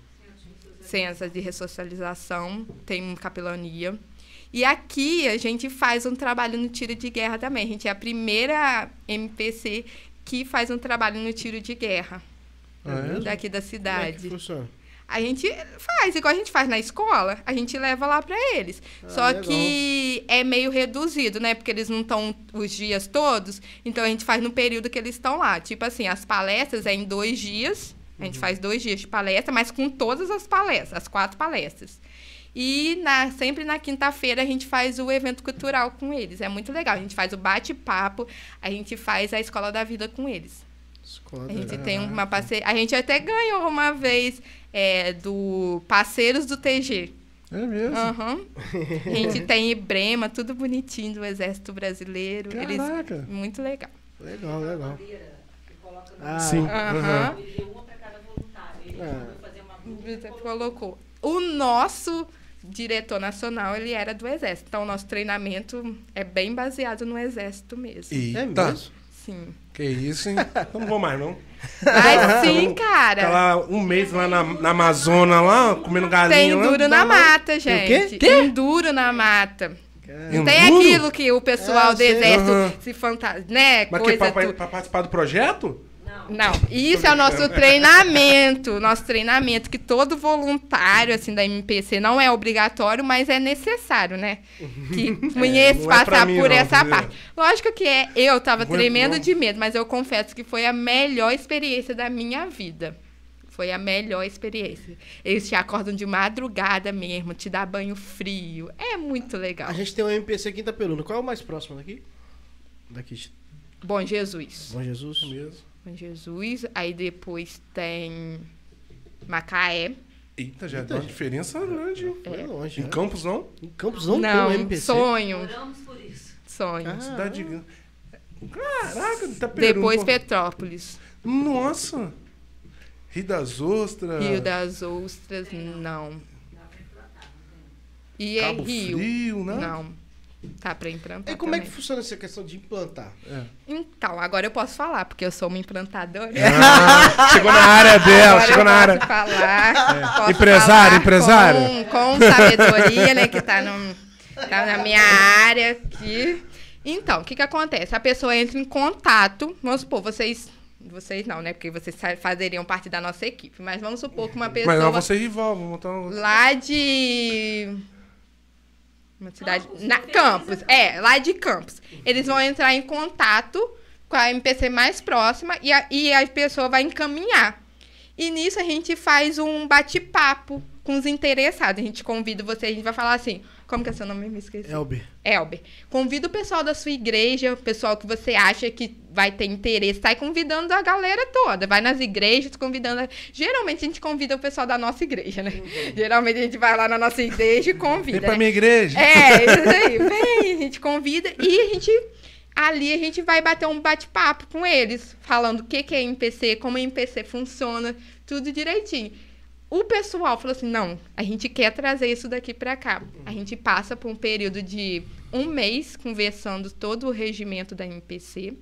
ciências de ressocialização, tem capelania. E aqui a gente faz um trabalho no tiro de guerra também. A gente é a primeira MPC que faz um trabalho no tiro de guerra Ah, é? mesmo? daqui da Como é cidade. funciona? A gente faz, igual a gente faz na escola, a gente leva lá para eles. Ah, Só legal. que é meio reduzido, né? Porque eles não estão os dias todos, então a gente faz no período que eles estão lá. Tipo assim, as palestras é em dois dias, a Uhum. gente faz dois dias de palestra, mas com todas as palestras, as quatro palestras. E na, sempre na quinta-feira a gente faz o evento cultural com eles. É muito legal. A gente faz o bate-papo, a gente faz a escola da vida com eles. Escola A da- gente tem uma parceria. A gente até ganhou uma vez é, do Parceiros do TG. É mesmo? Aham. [LAUGHS] A gente tem Ibrema, tudo bonitinho do Exército Brasileiro. Eles, Caraca. muito legal. Legal, legal. Bandeira que coloca no Ah, Sim. Aham. e deu uma para cada voluntário. Ele Ah. mandou fazer uma Você dupla, colocou. O nosso diretor nacional, ele era do Exército. Então, o nosso treinamento é bem baseado no Exército mesmo. Eita. É mesmo? Sim. Que isso, hein? [LAUGHS] Eu não vou mais, não. Mas sim, Ficar cara. lá um mês lá na, na Amazônia, lá, comendo galinha. Tem lá, enduro não na não. mata, o gente. quê? Enduro na mata. Enduro? Tem aquilo que o pessoal Ah, do sei. exército Aham. se fantasia, né? Mas que Coisa pra, pra, tu- pra participar do projeto? Não. Isso é o nosso treinamento, nosso treinamento que todo voluntário assim da MPC não é obrigatório, mas é necessário, né? Que [LAUGHS] conheça é pra passar mim por não, essa entendeu? parte. Lógico que é, eu tava tremendo não. de medo, mas eu confesso que foi a melhor experiência da minha vida. Foi a melhor experiência. Eles te acordam de madrugada mesmo, te dá banho frio. É muito legal. A gente tem um MPC aqui em Itaperuna. Qual é o mais próximo daqui? Daqui Bom Jesus. Bom Jesus? É mesmo. Jesus. Aí depois tem Macaé. Eita, já Eita, dá uma diferença grande. Foi longe. Em né? Campos, não? Em Campos não, Não, tem um MPC? sonho. Oramos por isso. Sonho. Ah, Cidade grande. Caraca, tá perdendo. depois Petrópolis. Nossa! Rio das Ostras. Rio das Ostras, não. E é Cabo Rio. Frio, né? Não. Tá pra implantar E como é que também. funciona essa questão de implantar? Então, agora eu posso falar, porque eu sou uma implantadora. Ah, chegou na [LAUGHS] área dela, Agora chegou eu na área. falar, posso Empresário, falar empresário. Com, com sabedoria, né? Que tá, no, tá na minha área aqui. Então, o que que acontece? A pessoa entra em contato, vamos supor, vocês... Vocês não, né? Porque vocês fazeriam parte da nossa equipe. Mas vamos supor que uma pessoa Mas não, você rival, vamos montar um... lá de... Uma cidade... Campos, na, Campos, é, lá de Campos. Eles vão entrar em contato com a MPC mais próxima e a, e a pessoa vai encaminhar. E nisso a gente faz um bate-papo com os interessados. A gente convida você, a gente vai falar assim, como que é seu nome? Me esqueci. Elber. Elber. Convida o pessoal da sua igreja, o pessoal que você acha que vai ter interesse, sai convidando a galera toda. Vai nas igrejas, convidando. a- Geralmente a gente convida o pessoal da nossa igreja, né? Geralmente a gente vai lá na nossa igreja e convida. Vem pra né? minha igreja. É, isso aí. Vem, a gente convida e a gente. Ali a gente vai bater um bate-papo com eles, falando o que, que é MPC, como MPC funciona, tudo direitinho. O pessoal falou assim: não, a gente quer trazer isso daqui para cá. A gente passa por um período de um mês conversando todo o regimento da MPC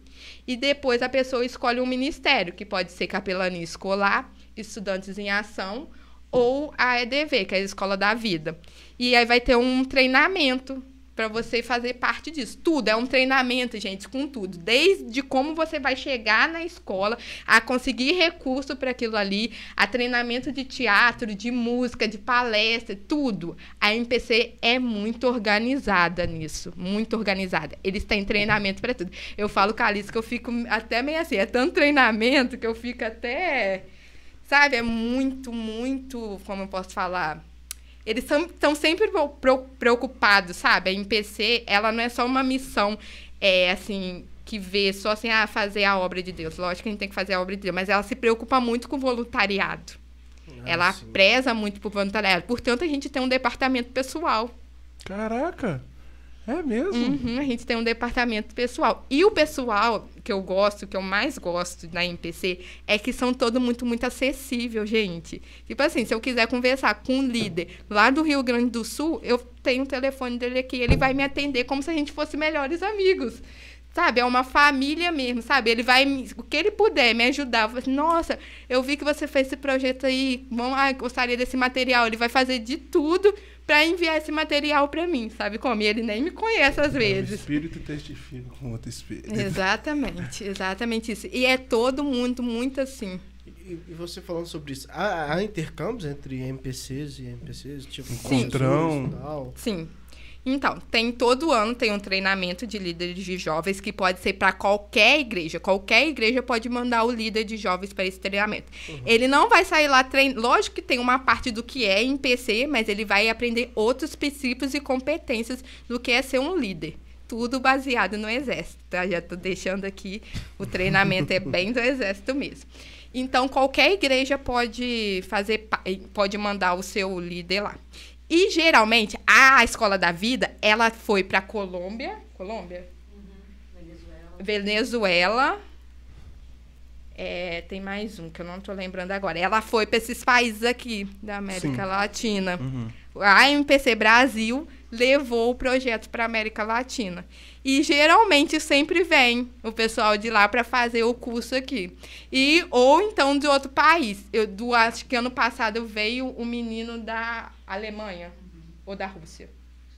e depois a pessoa escolhe um ministério, que pode ser capelania escolar, estudantes em ação ou a EDV, que é a Escola da Vida. E aí vai ter um treinamento para você fazer parte disso. Tudo é um treinamento, gente, com tudo. Desde como você vai chegar na escola, a conseguir recurso para aquilo ali, a treinamento de teatro, de música, de palestra, tudo. A MPC é muito organizada nisso, muito organizada. Eles têm treinamento para tudo. Eu falo com a Alice que eu fico até meio assim, é tanto treinamento que eu fico até Sabe, é muito, muito, como eu posso falar? Eles estão sempre preocupados, sabe? A MPC, ela não é só uma missão, é, assim, que vê só assim, ah, fazer a obra de Deus. Lógico que a gente tem que fazer a obra de Deus, mas ela se preocupa muito com o voluntariado. ela Ah, sim. preza muito por voluntariado. Portanto, a gente tem um departamento pessoal. Caraca. É mesmo? Uhum, a gente tem um departamento pessoal. E o pessoal que eu gosto, que eu mais gosto na MPC, é que são todos muito, muito acessível, gente. Tipo assim, se eu quiser conversar com um líder lá do Rio Grande do Sul, eu tenho o telefone dele aqui, ele vai me atender como se a gente fosse melhores amigos. Sabe, é uma família mesmo, sabe? Ele vai, me- o que ele puder me ajudar. Eu assim, Nossa, eu vi que você fez esse projeto aí, vamos, ah, gostaria desse material. Ele vai fazer de tudo para enviar esse material para mim, sabe como? E ele nem me conhece às O vezes. espírito testifica com outro espírito. Exatamente, exatamente isso. E é todo mundo muito assim. E, e você falando sobre isso, há, há intercâmbios entre MPCs e MPCs? Tipo, tal? Sim. Então, tem todo ano tem um treinamento de líderes de jovens que pode ser para qualquer igreja. Qualquer igreja pode mandar o líder de jovens para esse treinamento. Ele não vai sair lá treinando. Lógico que tem uma parte do que é em PC, mas ele vai aprender outros princípios e competências do que é ser um líder. Tudo baseado no exército. Tá? Já tô deixando aqui. O treinamento é bem do exército mesmo. Então, qualquer igreja pode fazer, pode mandar o seu líder lá. E geralmente a escola da vida, ela foi para Colômbia, Colômbia, Venezuela. É, tem mais um que eu não tô lembrando agora. Ela foi para esses países aqui da América Sim. Latina. Uhum. A MPC Brasil levou o projeto para América Latina. E geralmente sempre vem o pessoal de lá para fazer o curso aqui. E ou então de outro país. Eu do acho que ano passado veio um menino da Alemanha ou da Rússia.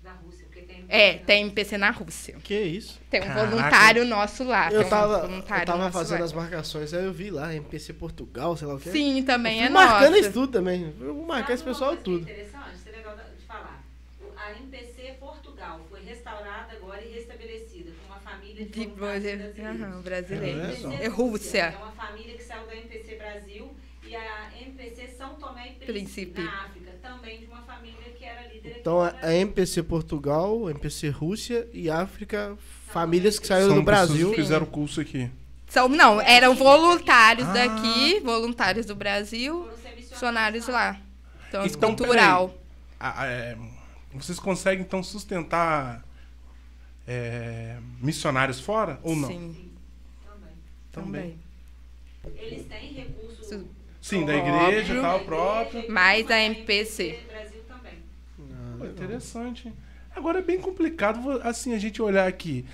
Da Rússia, porque tem. É, tem MPC na Rússia. Que isso? Tem um Caraca. voluntário nosso lá. eu um tava, eu tava nosso fazendo lá. as marcações, aí eu vi lá, MPC Portugal, sei lá o que. Sim, também eu é fui marcando nosso. isso tudo também. Eu vou marcar Sabe esse uma pessoal coisa tudo. é Interessante, isso é legal de falar. O- A MPC Portugal foi restaurada agora e restabelecida com uma família de De brasileiros. Aham, brasileiro. É, MPC É Rússia. É uma família que saiu da MPC Brasil e a MPC São Tomé e Príncipe. Príncipe, na África, também de uma família que era líder Então a MPC Portugal, MPC Rússia e África, famílias que saíram do Brasil. que fizeram curso aqui. São, não, eram voluntários Ah. daqui, voluntários do Brasil, Foram ser funcionários lá. Então, Então, cultural. Ah, ah, é, vocês conseguem, então, sustentar é, missionários fora ou não? Sim, Também. também. Eles têm recurso. Su- Sim, da igreja e tal, próprio. Mais mas da a MPC. Brasil também. Pô, interessante. Agora é bem complicado, assim, a gente olhar aqui.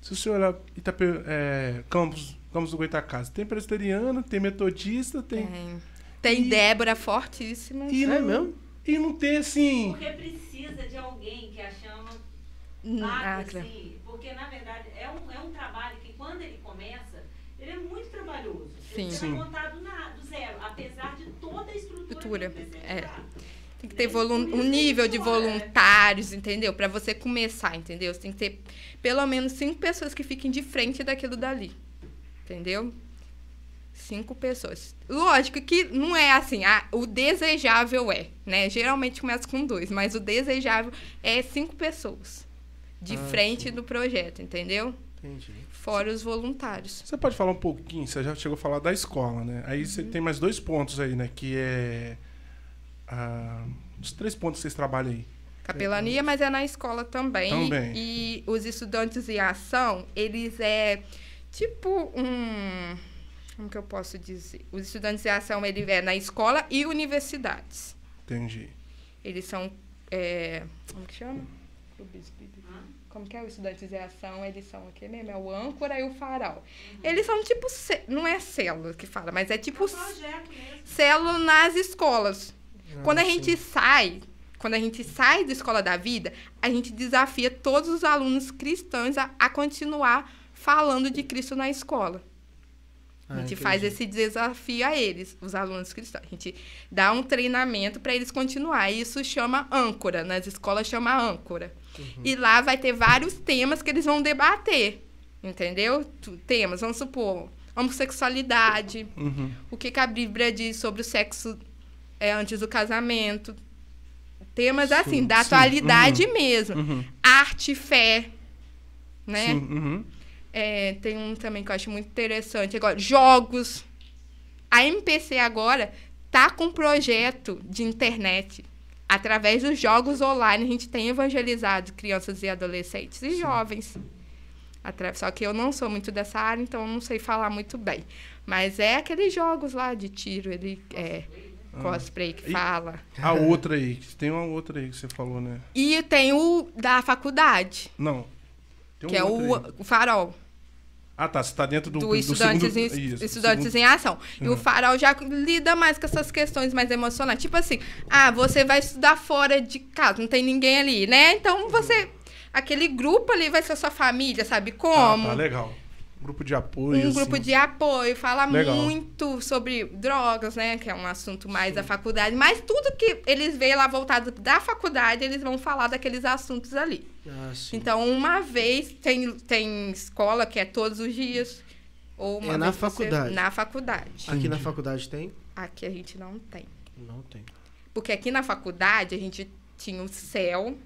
Se você olhar Itape, é, Campos, Campos do Goitacazes, tem presbiteriano, tem metodista, tem... Tem, tem E- Débora fortíssima. E É não, mesmo? E não tem, assim... Porque precisa de alguém que a chama Hum, ah, bate, claro. assim, porque na verdade é um, é um trabalho que quando ele começa, ele é muito trabalhoso. Sim. Ele Sim. vai montar do, na- do zero, apesar de toda a estrutura, Estrutura, que é. Tem que ter isso um nível de né? voluntários, entendeu? Pra você começar, entendeu? Você tem que ter pelo menos cinco pessoas que fiquem de frente daquilo dali. Entendeu? Cinco pessoas. Lógico que não é assim, ah, o desejável é, né? Geralmente começa com dois, mas o desejável é cinco pessoas de Ah, frente sim. do projeto, entendeu? Entendi. Fora os voluntários. Você pode falar um pouquinho, você já chegou a falar da escola, né? Aí você Uhum. tem mais dois pontos aí, né? Que é... ah, os três pontos que vocês trabalham aí. Capelania, mas é na escola também. Também. E os estudantes em ação, eles é tipo um. Como que eu posso dizer? Os estudantes em ação, ele é na escola e universidades. Entendi. Eles são. é, como que chama? Como que é o estudantes em ação? Eles são o quê mesmo? É o âncora e o farol. Eles são tipo. Não é célula que fala, mas é É tipo um projeto mesmo. célula nas escolas. Quando a Ah, gente sai, quando a gente sai da escola da vida, a gente desafia todos os alunos cristãos a, a continuar falando de Cristo na escola. Ah, A gente entendi. faz esse desafio a eles, os alunos cristãos. A gente dá um treinamento para eles continuar. Isso chama âncora, nas escolas chama âncora. Uhum. E lá vai ter vários temas que eles vão debater. Entendeu? Temas, vamos supor, homossexualidade, Uhum. o que, que a Bíblia diz sobre o sexo é, antes do casamento. Temas assim, Sim, da sim, atualidade mesmo. Uhum. Arte fé. Né? Sim, uhum. É, tem um também que eu acho muito interessante. Agora, jogos. A MPC agora tá com um projeto de internet. Através dos jogos online, a gente tem evangelizado crianças e adolescentes e jovens. Atra- Só que eu não sou muito dessa área, então eu não sei falar muito bem. Mas é aqueles jogos lá de tiro, ele é cosplay que fala. A outra aí, tem uma outra aí que você falou, né? E tem o da faculdade, Não. Tem que é o, o farol. Ah, tá. Você tá dentro do, do, do estudantes, segundo... em, Isso, estudantes segundo- em ação. E o Uhum. farol já lida mais com essas questões mais emocionais. Tipo assim, ah, você vai estudar fora de casa, não tem ninguém ali, né? Então você. Aquele grupo ali vai ser sua família, sabe como? Ah, tá, legal. Grupo de apoio, um assim. grupo de apoio, fala Legal. muito sobre drogas, né? Que é um assunto mais da faculdade. Mas tudo que eles veem lá voltado da faculdade, eles vão falar daqueles assuntos ali. Ah, sim. Então, uma vez, tem, tem escola que é todos os dias. Ou uma É na você- faculdade. na faculdade. Aqui na faculdade tem? Aqui a gente não tem. Não tem. Porque aqui na faculdade a gente tinha o CEL.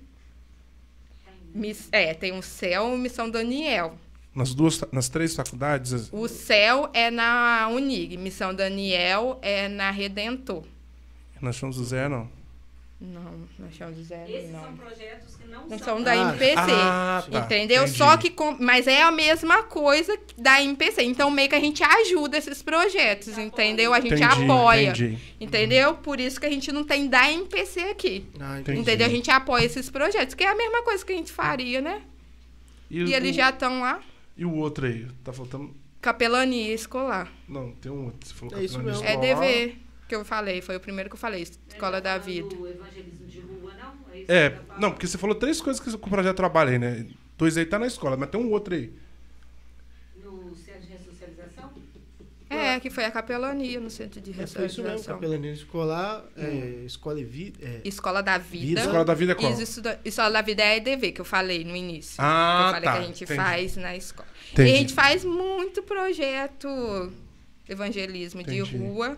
Miss- é, tem o CEL e Missão Daniel. Nas duas, nas três faculdades? O CEL é na Unig, Missão Daniel é na Redentor. Nós somos do zero, não. Não, nós chamamos de zero, Esses não. são projetos que não, Não são são da Ah, MPC. Ah, tá. Entendeu? Entendi. Só que com, mas é a mesma coisa da MPC. Então meio que a gente ajuda esses projetos, entendeu? A gente Entendi, apoia. entendi. Entendeu? Por isso que a gente não tem da MPC aqui. Ah, Entendi. Entendeu? A gente apoia esses projetos, que é a mesma coisa que a gente faria, né? E, o- eles já estão lá. E o outro aí? Tá faltando... Capelania escolar. Não, tem um outro. Você falou É isso capelania mesmo. É escolar. DV que eu falei, foi o primeiro que eu falei, Escola da Vida. Do evangelismo de rua, não? É, isso É, tá não, porque você falou três coisas que o projeto trabalha aí, né? Dois aí tá na escola, mas tem um outro aí. No centro de ressocialização? É, que foi a capelania no centro de É, foi isso mesmo, capelania escolar, é, escola e vida. É, Escola da Vida. Vida. Escola da vida é qual? Isso, estuda- Escola da Vida é a EDV, que eu falei no início. Ah, que eu falei tá, que a gente entendi. faz na escola. Entendi. E a gente faz muito projeto evangelismo Entendi. de rua.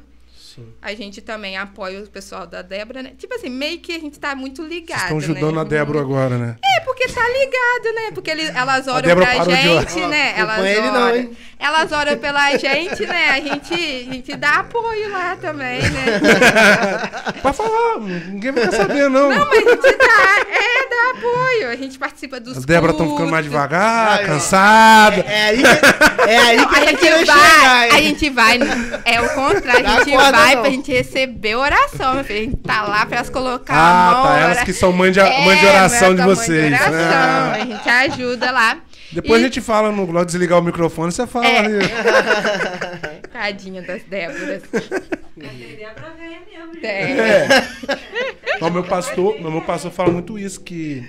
Sim. A gente também apoia o pessoal da Débora, né? Tipo assim, meio que a gente tá muito ligado. Vocês estão ajudando né? a Débora agora, né? É, porque tá ligado, né? Porque eles, elas oram Débora pra parou de gente, né? Elas ele não? Elas oram pela gente, né? A gente, a gente dá apoio lá também, né? [LAUGHS] Pode falar, ninguém vai sabendo, não. Não, mas a gente dá, é, dá apoio. A gente participa dos As Débora estão ficando mais devagar, Ai, cansada. É aí que, é aí que A tá gente vai, chegar, a gente vai, é o contrário, a gente corda pra gente receber oração, meu filho. A gente tá lá pra elas colocar a Ah, tá. Elas que são mãe de, mãe de É, oração de a mãe vocês. oração, Ah. A gente ajuda lá. Depois E- a gente fala no Glória desligar o microfone, você fala É. ali. [LAUGHS] Tadinha das Déboras. Tem Débora velha mesmo. Tem. É. Então, meu pastor, meu pastor fala muito isso, que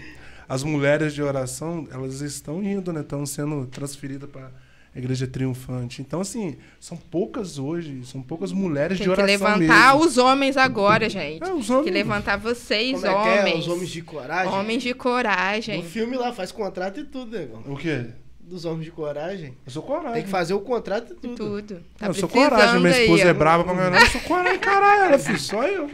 as mulheres de oração, elas estão indo, né? Estão sendo transferidas para a igreja triunfante. Então, assim, são poucas hoje, são poucas mulheres Tem de que oração levantar mesmo. os homens agora, gente. É, os Tem homens. que levantar vocês, Como é que é? homens. Os homens de coragem? Homens de No coragem. filme lá, faz contrato e tudo, negão. O quê? Dos homens de coragem. Eu sou coragem. Tem que fazer o contrato e tudo. Tudo. Tá eu sou coragem, minha aí, esposa ó. é brava pra caralho. Eu sou coragem, caralho, ela, filho, só eu.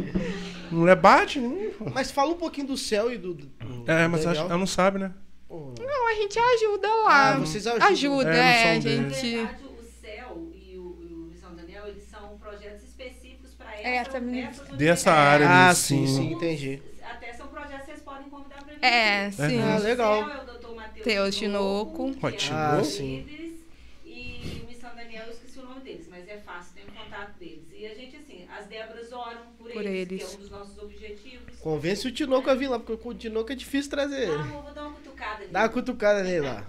Mulher bate, né? Mas fala um pouquinho do céu e do. do É, mas acho- ela não sabe, né? Pô, Não, a gente ajuda lá. Ah, vocês ajudam. Ajuda, É, é, são a Na gente. verdade, o CEL e o, o Missão Daniel, eles são projetos específicos para É, essa, essa Dessa área Ah, sim, sim. entendi. Até são projetos que vocês podem convidar para vir. É, sim. Ah, legal. O CEL é o Dr. Matheus Teus Tinoco, Tinoco. é Ah, um sim. líderes, E o Missão Daniel, eu esqueci o nome deles, mas é fácil, tem o contato deles. E a gente, assim, as Débora oram por, Por eles, eles. que é um dos nossos objetivos. Convence o Tinoco a vir lá, porque o Tinoco é difícil trazer Ah, ele. vou, vou dar uma cutucada. Dá uma cutucada nele lá.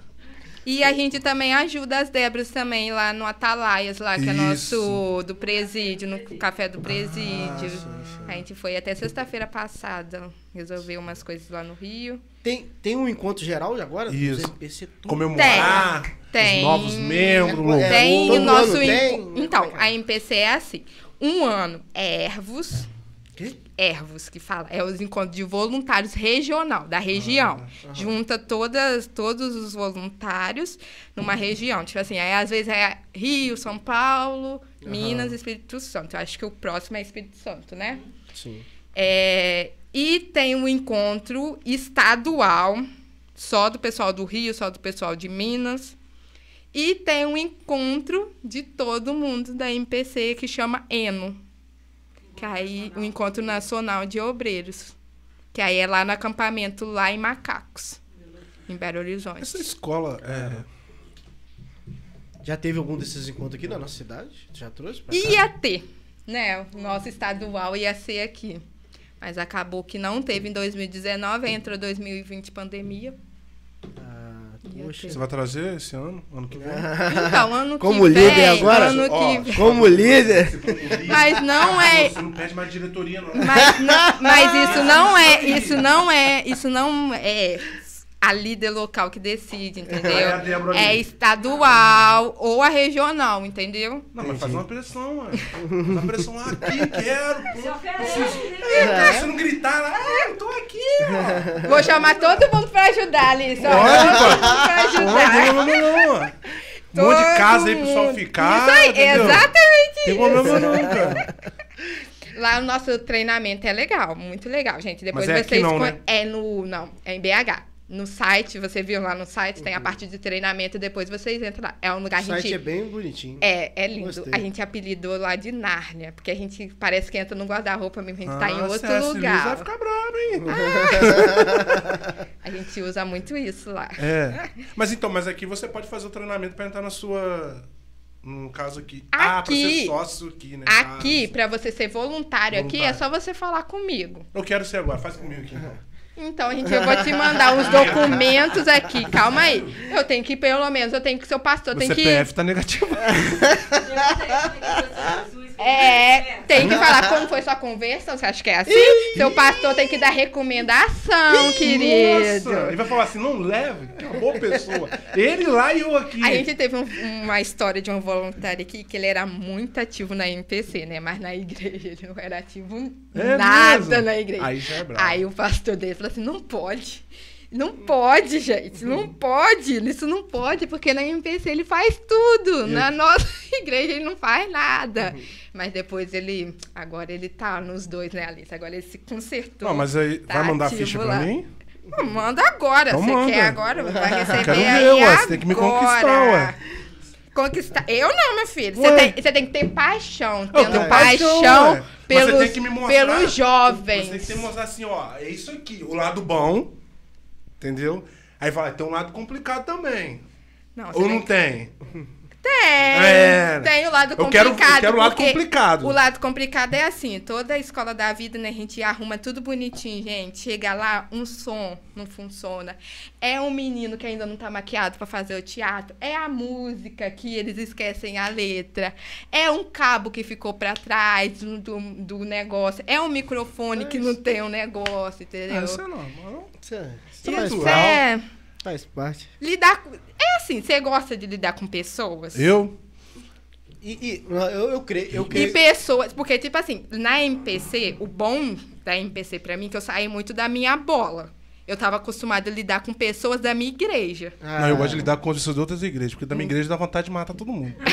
E a gente também ajuda as Débras também lá no Atalaias, lá, que é Isso. nosso do presídio, no café do presídio. Ah, sim, sim. A gente foi até sexta-feira passada, resolver umas coisas lá no Rio. Tem, tem um encontro geral agora? dos Isso. MPC tudo? Comemorar Tem. os novos membros. É, tem o nosso. ano tem? Então, é é? a MPC é assim: um ano é Ervos. Quê? Ervos, que fala, é os encontros de voluntários regional, da região. Ah, Junta todas, todos os voluntários numa região. Tipo assim, aí às vezes é Rio, São Paulo, Minas, Espírito Santo. Eu acho que o próximo é Espírito Santo, né? Sim. É, e tem um encontro estadual, só do pessoal do Rio, só do pessoal de Minas. E tem um encontro de todo mundo da MPC que chama ENO. Que aí o Encontro Nacional de Obreiros. Que aí é lá no acampamento, lá em Macacos, em Belo Horizonte. Essa escola é. Já teve algum desses encontros aqui na nossa cidade? Já trouxe pra cá? Ia ter, né? O nosso estadual ia ser aqui. Mas acabou que não teve em 2019, entrou 2020 pandemia. Ah, poxa. Você vai trazer esse ano? Ano que vem? [LAUGHS] Então, ano Como que líder vem, agora? ano que vem. Como líder? Mas não é, Você não pede mais diretoria, não. mas, não- mas isso não é, isso não é, isso não é a líder local que decide, entendeu? É É estadual ou a regional, entendeu? Não, mas faz uma pressão, mano. Faz uma pressão lá aqui, quero. Se Se não gritar lá, ah, eu tô aqui, ó. [LAUGHS] Vou chamar todo mundo pra ajudar, Alice. ó. Pode, todo mundo pra Não, ajudar. não, não, não. Um monte de casa aí pro pessoal ficar. Isso aí, entendeu? exatamente Tem isso. problema não, cara. [LAUGHS] Lá o nosso treinamento é legal, muito legal, gente. Depois Mas é aqui vocês não, con- né? é no não, é em BH. No site, você viu lá no site, tem a parte de treinamento, depois vocês entram lá. É um lugar O a site gente é bem bonitinho. é, é lindo. Gostei. A gente apelidou lá de Nárnia, porque a gente parece que entra no guarda-roupa mesmo, a gente tá em Ah, outro. Lewis lugar. vai ficar bravo, hein? [LAUGHS] A gente usa muito isso lá. É. Mas então, mas aqui você pode fazer o treinamento pra entrar na sua. No caso aqui. Ah, pra Aqui. ser sócio aqui, né? Aqui, Ah, pra você ser voluntário, aqui, é Voluntário. só você falar comigo. eu quero ser agora, faz comigo aqui. então. Então, gente, eu vou te mandar os documentos aqui. Calma aí. Eu tenho que, pelo menos, eu tenho que ser o pastor, O tem que. CPF tá negativo. É, tem que falar como foi sua conversão. Você acha que é assim? Seu pastor tem que dar recomendação, querido. Nossa, ele vai falar assim, não leve, que é uma boa pessoa. Ele lá e eu aqui. A gente teve um- uma história de um voluntário aqui que ele era muito ativo na MPC, né? Mas na igreja ele não era ativo É nada mesmo? na igreja. Aí já é bravo. Aí o pastor dele falou assim: não pode. Não pode, gente. Não pode. Isso não pode, porque na MPC ele faz tudo. Na [LAUGHS] nossa igreja ele não faz nada. Mas depois ele. Agora ele tá nos dois, né, Alice? Agora ele se consertou. Não, mas aí, Tá vai mandar ativo ficha pra mim? Não, Manda agora. Então Você manda. quer agora? Vai [LAUGHS] receber Quero ver, aí ué, agora. você tem que me conquistar, ué. Conquistar. Eu não, meu filho. Você tem, você tem que ter paixão. Tendo tenho paixão, pelos, você tem que me mostrar- pelos jovens. Você tem que mostrar assim, ó, é isso aqui, o lado bom, entendeu? Aí fala, tem um lado complicado também. Não, Ou não que- tem? Tem, É. tem o lado Eu quero- eu complicado. quero o lado complicado. O lado complicado é assim, toda a escola da vida, né, a gente arruma tudo bonitinho, gente. Chega lá, um som não funciona. É um menino que ainda não tá maquiado pra fazer o teatro. É a música que eles esquecem a letra. É um cabo que ficou pra trás do, do, do negócio. É um microfone que não tem um negócio, entendeu? Ah, isso é normal. Isso, é- isso E faz, é faz parte. lidar com... É assim, você gosta de lidar com pessoas? Eu? E, e eu, eu creio, eu E creio. pessoas, porque, tipo assim, na MPC, o bom da MPC pra mim é que eu saí muito da minha bola. Eu tava acostumada a lidar com pessoas da minha igreja. Ah, Não, eu gosto de lidar com pessoas de outras igrejas, porque da minha igreja dá vontade de matar todo mundo. [LAUGHS]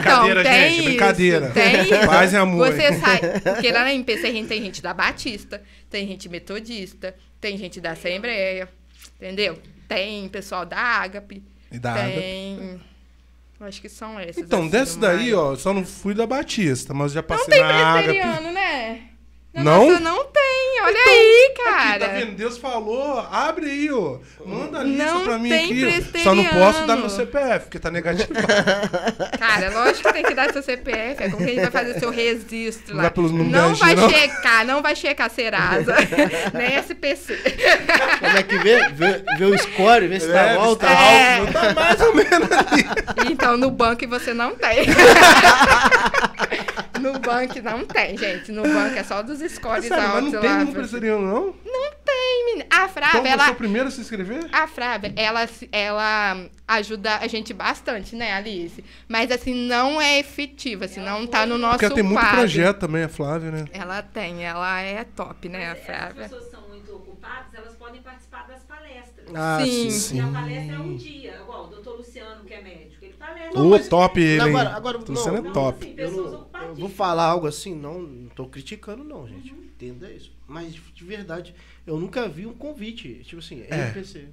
Então, Brincadeira, tem gente, isso, brincadeira. Tem [LAUGHS] isso. Paz e amor. Você sai. Porque lá na MPC a gente tem gente da Batista, tem gente metodista, tem gente da Assembleia, entendeu? Tem pessoal da Ágape. E da tem. Acho que são esses. Então, assim, desse daí, mais. ó, só não fui da Batista, mas já Não passei tem na Ágape. presbiteriano, né? Na Não? nossa não tem, olha aí, Aqui, cara. tá vendo? Deus falou, abre aí, ó. Manda a lista Não pra mim aqui. Só não posso dar meu CPF, porque tá negativo. [LAUGHS] Cara, lógico que tem que dar seu CPF. É como que a gente vai fazer seu registro Não lá. vai pelos números não da vai não? checar, não vai checar Serasa, [LAUGHS] nem SPC. Como é que vê? Vê, vê o score, vê se tá É, alto. tá É. alto, tá mais ou menos ali. Então, no banco você não tem. [LAUGHS] no banco não tem, gente. No banco é só dos scores Sério, mas altos não tem lá. nenhum presbiteriano, não? Não tem, menina. A Então Frávia, você é ela... o primeiro a se inscrever? A Frávia, ela, ela ajuda a gente bastante, né, Alice? Mas, assim, não é efetiva, assim, não tá no nosso Porque ela tem muito quadro. projeto também, a Flávia, né? Ela tem, ela é top, né, a Mas, é, Frávia? As pessoas são muito ocupadas, elas podem participar das palestras. Ah, Sim. sim. E a palestra é um dia. Igual o doutor Luciano, que é Ô, mas- top ele, hein? Agora- agora, não, sendo não, top. assim, Eu, não- eu vou falar algo assim, não, não tô criticando, não, gente. Entenda isso. Mas, de verdade, eu nunca vi um convite. Tipo assim, É. NPC.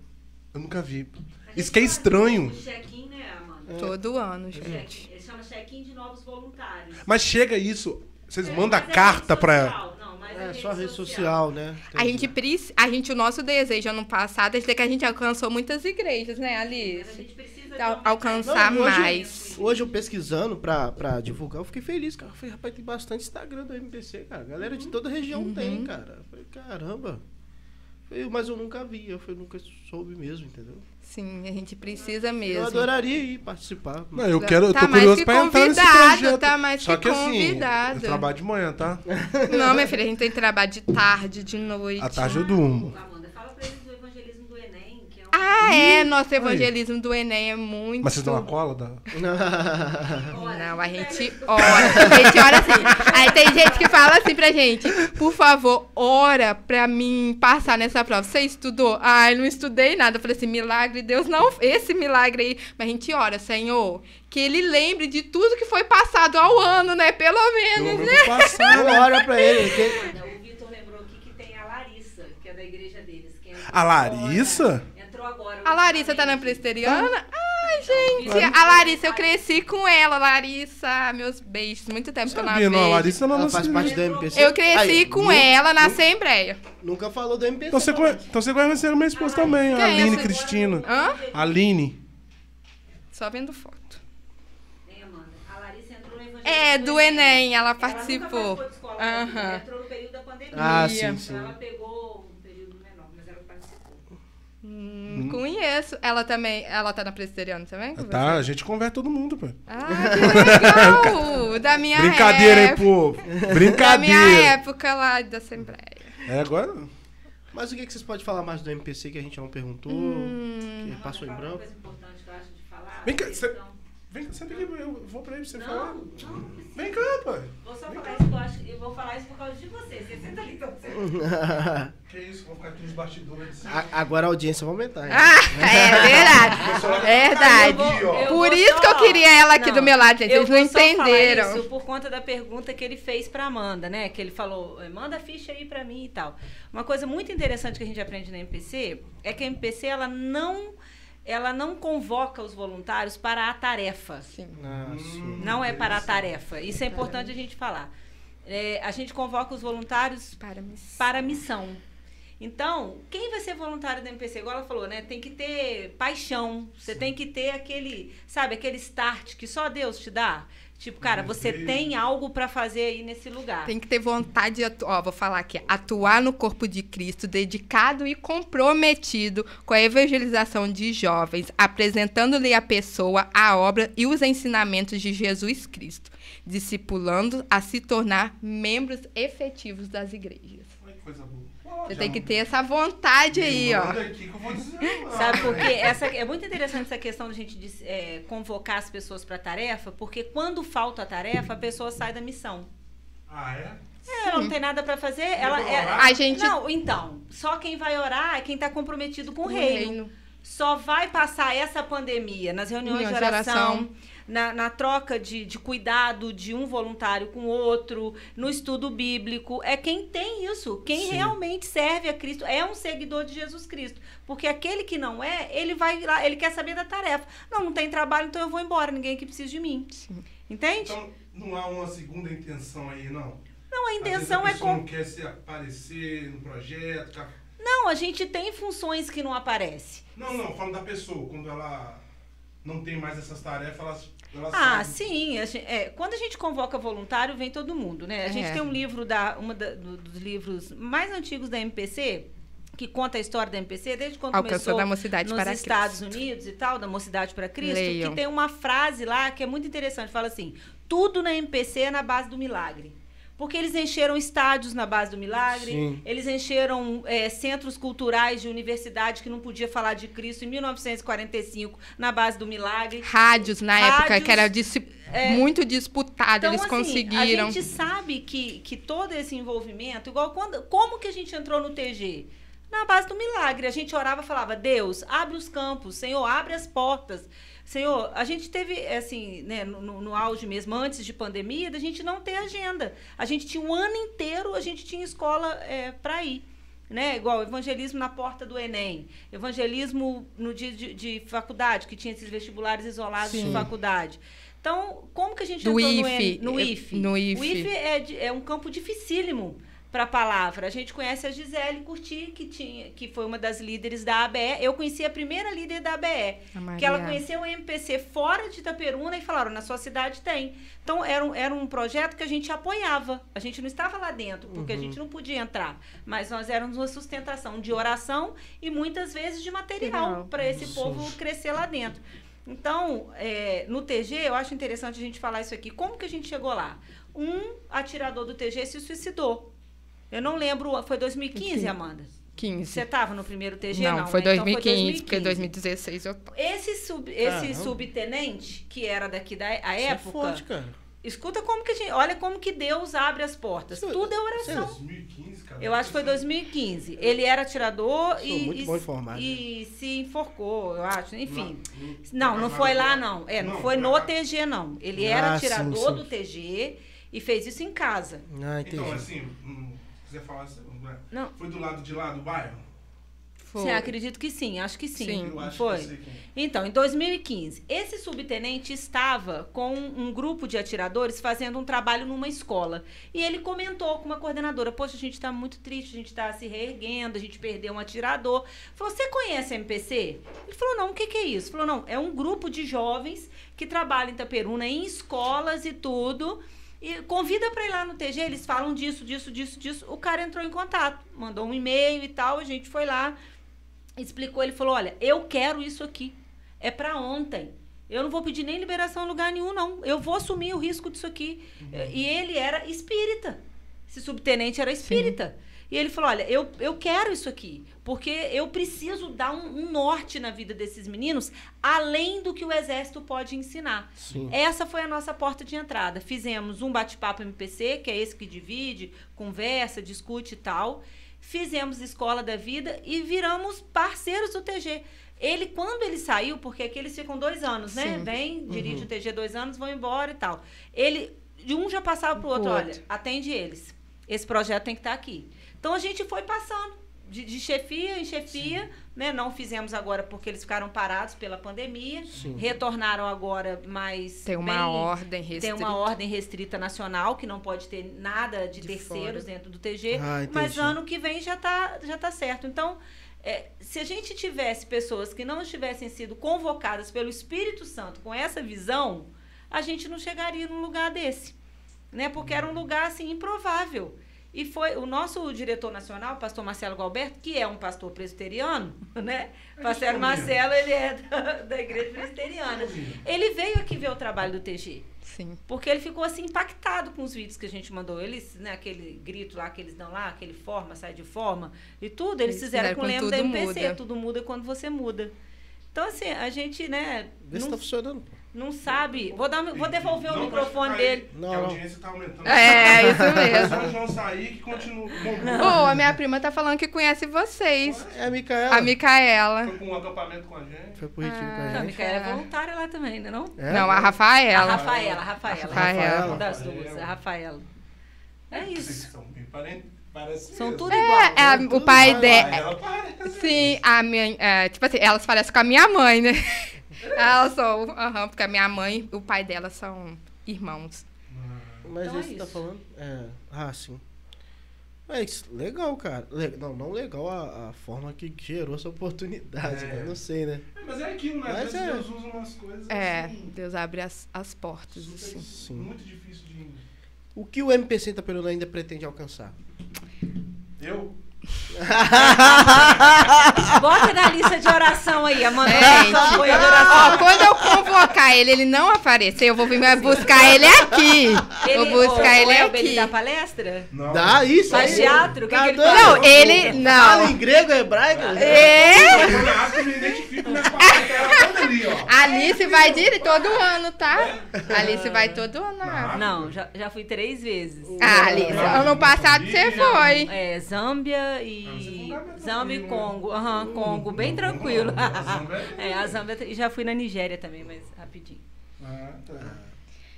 Eu nunca vi. Isso que é estranho. check-in, né, Amanda? Todo ano, Check-in. gente. Ele chama check-in de novos voluntários. Mas chega isso, vocês É, mandam é carta rede pra... social. Não, mas É, só rede social, né? A gente, preci- a gente, o nosso desejo ano passado é que a gente alcançou muitas igrejas, né, Mas a Alice? gente precisa alcançar Não, hoje- mais. Hoje eu pesquisando pra, pra divulgar, eu fiquei feliz, cara. Eu falei, rapaz, tem bastante Instagram do MPC, cara. Galera de toda a região Uhum. tem, cara. Eu falei, caramba. Eu mas eu nunca vi, eu falei, nunca soube mesmo, entendeu? Sim, a gente precisa Eu mesmo. adoraria ir participar. Não, eu quero, eu Tá tô mais curioso que pra entrar nesse projeto. tá mais Só que que assim, convidado. eu trabalho de manhã, tá? Não, minha filha, a gente tem trabalho de tarde, de noite. À tarde eu durmo. Amanda, fala pra eles do evangelismo do Enem, que é um. Ah, é, nosso evangelismo do Enem é muito. Mas vocês dão uma cola? Da... [LAUGHS] Não, a gente ora. A gente ora assim. Aí tem gente que fala assim pra gente: por favor, ora pra mim passar nessa prova. Você estudou? Ai, não estudei nada. Eu falei assim: milagre, Deus não. Esse milagre aí. Mas a gente ora, Senhor, que ele lembre de tudo que foi passado ao ano, né? Pelo menos, Eu né? [LAUGHS] Não olha pra ele. Amanda, o Vitor lembrou aqui que tem a Larissa, que é da igreja deles. que entrou A Larissa? Agora. A Larissa tá na presteriana? Ai, gente. A Larissa, eu cresci com ela. Larissa, meus beijos. Muito tempo que eu não a Sabia, não, a vejo. Larissa não é Ela faz parte do MPC. Eu cresci Aí, com nu- ela na nu- Assembleia. Nunca falou do MPC. Então você, conhe... então você conhece a minha esposa também, a Quem é Aline essa? Cristina. Hã? Aline. Só vendo foto. Hein, Amanda? A Larissa entrou no evangelismo É, do Enem, ela Ela participou. nunca participou de escola Aham. entrou no período da pandemia. Ah, sim, sim. ela pegou um período menor, mas ela participou. Hum, conheço. Ela também. Ela tá na presbiteriana também? com Tá, a você? gente converte todo mundo, pô. Ah, que legal! da minha Brincadeira, hein, época. povo? Da minha Brincadeira. época lá da Assembleia. É, agora... Mas o que, que vocês podem falar mais do MPC que a gente não perguntou? Hum. que passou em branco? Uma coisa importante que eu acho de falar. Vem cá, a cê- questão- Vem cá, senta aqui, eu vou pra aí pra você falar. Não, não. Vem cá, pai. Vou só falar isso que eu acho. Eu vou falar isso por causa de você. Você senta ali então. Você... [LAUGHS] Que isso, vou ficar aqui nos bastidores. A- Agora a audiência vai aumentar. hein? Ah, é [LAUGHS] verdade. Verdade. Aqui, Por isso só- que eu queria ela aqui Não, do meu lado, gente. Vocês não vou só falar entenderam. Isso por conta da pergunta que ele fez pra Amanda, né? Que ele falou, manda a ficha aí pra mim e tal. Uma coisa muito interessante que a gente aprende na MPC é que a MPC ela não ela não convoca os voluntários para a tarefa. Sim. Sim. Não é para a tarefa. Isso é importante a gente falar. É, a gente convoca os voluntários Para mim. para a missão. Então, quem vai ser voluntário da MPC? Igual ela falou, né? Tem que ter paixão. Você tem que ter aquele, sabe, aquele start que só Deus te dá. Tipo, cara, você tem algo para fazer aí nesse lugar. Tem que ter vontade de atuar, ó, vou falar aqui, atuar no corpo de Cristo, dedicado e comprometido com a evangelização de jovens, apresentando-lhe a pessoa, a obra e os ensinamentos de Jesus Cristo, discipulando a se tornar membros efetivos das igrejas. Olha que coisa boa. Você tem que ter essa vontade aí, ó. [LAUGHS] Sabe por quê? Essa, é muito interessante essa questão de a gente de, é, convocar as pessoas para tarefa, porque quando falta a tarefa, a pessoa sai da missão. Ah, é? É, Ela não tem nada para fazer. Ela, é-? A gente Não, então, só quem vai orar é quem está comprometido com o O reino. reino. Só vai passar essa pandemia nas reuniões de Reuniões de oração, oração. Na, na troca de, de cuidado de um voluntário com o outro, no estudo bíblico. É quem tem isso, quem Sim. realmente serve a Cristo, é um seguidor de Jesus Cristo. Porque aquele que não é, ele vai lá, ele quer saber da tarefa. Não, não tem trabalho, então eu vou embora, ninguém aqui precisa de mim. Sim. Entende? Então, não há uma segunda intenção aí, não? não, a Às vezes intenção a é com não quer se aparecer no projeto. ca- Não, a gente tem funções que não aparecem. Não, não, falo da pessoa. Quando ela não tem mais essas tarefas, ela Ah, sabe. sim. a gen- é, quando a gente convoca voluntário, vem todo mundo, né? A gente É. tem um livro da uma da- do- dos livros mais antigos da MPC que conta a história da MPC desde quando Alcançou começou da mocidade nos para Estados Cristo. Unidos e tal, da Mocidade para Cristo, Leiam. que tem uma frase lá que é muito interessante. Fala assim: tudo na MPC é na base do milagre. Porque eles encheram estádios na base do milagre, Sim. eles encheram é, centros culturais de universidade que não podia falar de Cristo em 1945 na base do milagre. Rádios na época Rádios, que era é. muito disputado, Então, eles assim, conseguiram. A gente sabe que, que todo esse envolvimento, igual quando, como que a gente entrou no TG? Na base do milagre. A gente orava e falava, Deus, abre os campos, Senhor, abre as portas. Senhor, a gente teve, assim, né, no, no- no auge mesmo, antes de pandemia, da gente não ter agenda. A gente tinha um ano inteiro, a gente tinha escola é, para ir. Né? Igual evangelismo na porta do Enem, evangelismo no dia de, de faculdade, que tinha esses vestibulares isolados de Sim. faculdade. Então, como que a gente Do entrou no, IFE, no eh, IFE? no O IFE. IFE é, de- é um campo dificílimo para a palavra. A gente conhece a Gisele Curti, que, tinha, que foi uma das líderes da ABE. Eu conheci a primeira líder da ABE, que ela conheceu o MPC fora de Itaperuna e falaram, na sua cidade tem. Então, era um, era um projeto que a gente apoiava. A gente não estava lá dentro, porque a gente não podia entrar. Mas nós éramos uma sustentação de oração e muitas vezes de material Material. para esse povo crescer lá dentro. Então, é, no TG, eu acho interessante a gente falar isso aqui. Como que a gente chegou lá? Um atirador do TG se suicidou. Eu não lembro, foi 2015, Amanda? 15. Você estava no primeiro TG? não, Não, foi, né? Então 2015, porque 2016 eu tô. Esse, sub, esse subtenente, que era daqui da a é época, forte, cara. escuta como que a gente. Olha como que Deus abre as portas. Isso- Tudo é oração. 2015, cara. Eu acho que foi 2015. Ele era atirador Sou e, muito e, bom informado, e se enforcou, eu acho. Enfim. Não, Não, não foi lá, não. É, não, foi no TG, não. Ele era Ah, sim, atirador sim. do TG e fez isso em casa. Ah, entendi. Então, assim, hum, quiser falar, assim, não é? Foi do lado de lá do bairro? Foi. Sim, acredito que sim, acho que sim. Sim. Eu acho foi. que eu sei quem. Então, em 2015, esse subtenente estava com um grupo de atiradores fazendo um trabalho numa escola. E ele comentou com uma coordenadora: Poxa, a gente está muito triste, a gente está se reerguendo, a gente perdeu um atirador. Falou: Você conhece a MPC? Ele falou: Não, o que, que é isso? Falou: Não, é um grupo de jovens que trabalha em Itaperuna, em escolas e tudo. E convida para ir lá no TG, eles falam disso, disso, disso, disso. O cara entrou em contato, mandou um e-mail e tal, a gente foi lá, explicou, ele falou: "Olha, eu quero isso aqui. É para ontem. Eu não vou pedir nem liberação em lugar nenhum, não. Eu vou assumir o risco disso aqui." E ele era espírita. Esse subtenente era espírita. E ele falou: Olha, eu, eu quero isso aqui, porque eu preciso dar um, um norte na vida desses meninos, além do que o exército pode ensinar. Sim. Essa foi a nossa porta de entrada. Fizemos um bate-papo MPC, que é esse que divide, conversa, discute e tal. Fizemos Escola da Vida e viramos parceiros do TG. Ele, quando ele saiu, porque aqui eles ficam dois anos, né? Sim. Vem, dirige o TG dois anos, vão embora e tal. Ele, de um já passava pro outro, Pro olha, outro. atende eles. Esse projeto tem que estar aqui. Então a gente foi passando de, de chefia em chefia, né? Não fizemos agora porque eles ficaram parados pela pandemia. Sim. Retornaram agora, mas Tem uma bem- ordem restrita. tem uma ordem restrita nacional que não pode ter nada de, De terceiros fora. dentro do TG, Ah, mas ano que vem já tá, já tá certo. Então, é, se a gente tivesse pessoas que não tivessem sido convocadas pelo Espírito Santo com essa visão, a gente não chegaria num lugar desse, né? Porque era um lugar assim improvável. E foi o nosso diretor nacional, o pastor Marcelo Galberto, que é um pastor presbiteriano, [LAUGHS] né? Pastor Marcelo, ele é da, [LAUGHS] da igreja presbiteriana. Ele veio aqui ver o trabalho do TG. Sim. Porque ele ficou assim impactado com os vídeos que a gente mandou. Eles, né, aquele grito lá que eles dão lá, aquele forma, sai de forma e tudo, eles, Eles fizeram fizeram com o lema da MPC. Muda. Tudo muda quando você muda. Então, assim, a gente, né, Vê se não, tá funcionando. Não sabe. Vou, dar, vou devolver o Não microfone pode cair, dele. Não, a audiência tá aumentando. É, isso mesmo. Só o João sair que continua. Ô, a minha prima tá falando que conhece vocês. É a Micaela. A Micaela. Foi com um acampamento com a gente. Foi pro retiro com Ah, a A gente. Micaela é voluntária lá também, né, não? É? Não, a A Rafaela. Rafaela, a Rafaela. Rafaela. Uma das Rafaela. duas, a Rafaela. É Vocês isso. são bem parentes. Parece São mesmo. tudo igual. É, a- tudo o pai igual. Dela. ela parece. Sim, a minha. é, tipo assim, elas parecem com a minha mãe, né? Elas são. Aham, porque a minha mãe e o pai dela são irmãos. Mas Então é esse que tá isso. falando? É. Ah, sim. Mas legal, cara. Le- Não, não legal a, a forma que gerou essa oportunidade, É. né? Não sei, né? É, Mas é aquilo, né? Às Mas vezes é. Deus usa umas coisas É, assim, Deus abre as, as portas, super- assim. Sim. muito difícil de... O que o MPC Itaperuna ainda pretende alcançar? Eu? [LAUGHS] Bota na lista de oração aí, Amanda. De ó, quando eu convocar ele, ele não aparecer, eu vou vir buscar ele aqui. vou buscar o- ele o Elber, aqui. Ele dá palestra? Não. Dá isso Faz teatro? O que Tá que ele? Não, ele. Fala Não. em grego, hebraico? É? Eu [LAUGHS] ali, ó. Alice vai dire todo ano, tá? Alice vai todo ano. Não. Não, já, já fui três vezes. Ah, Alice, ano passado você foi. É, Zâmbia e. mais Zâmbia e tranquilo? Congo. Aham, Congo, bem tranquilo. É- [LAUGHS] É, a Zâmbia. E já fui na Nigéria também, mas rapidinho. Ah, tá.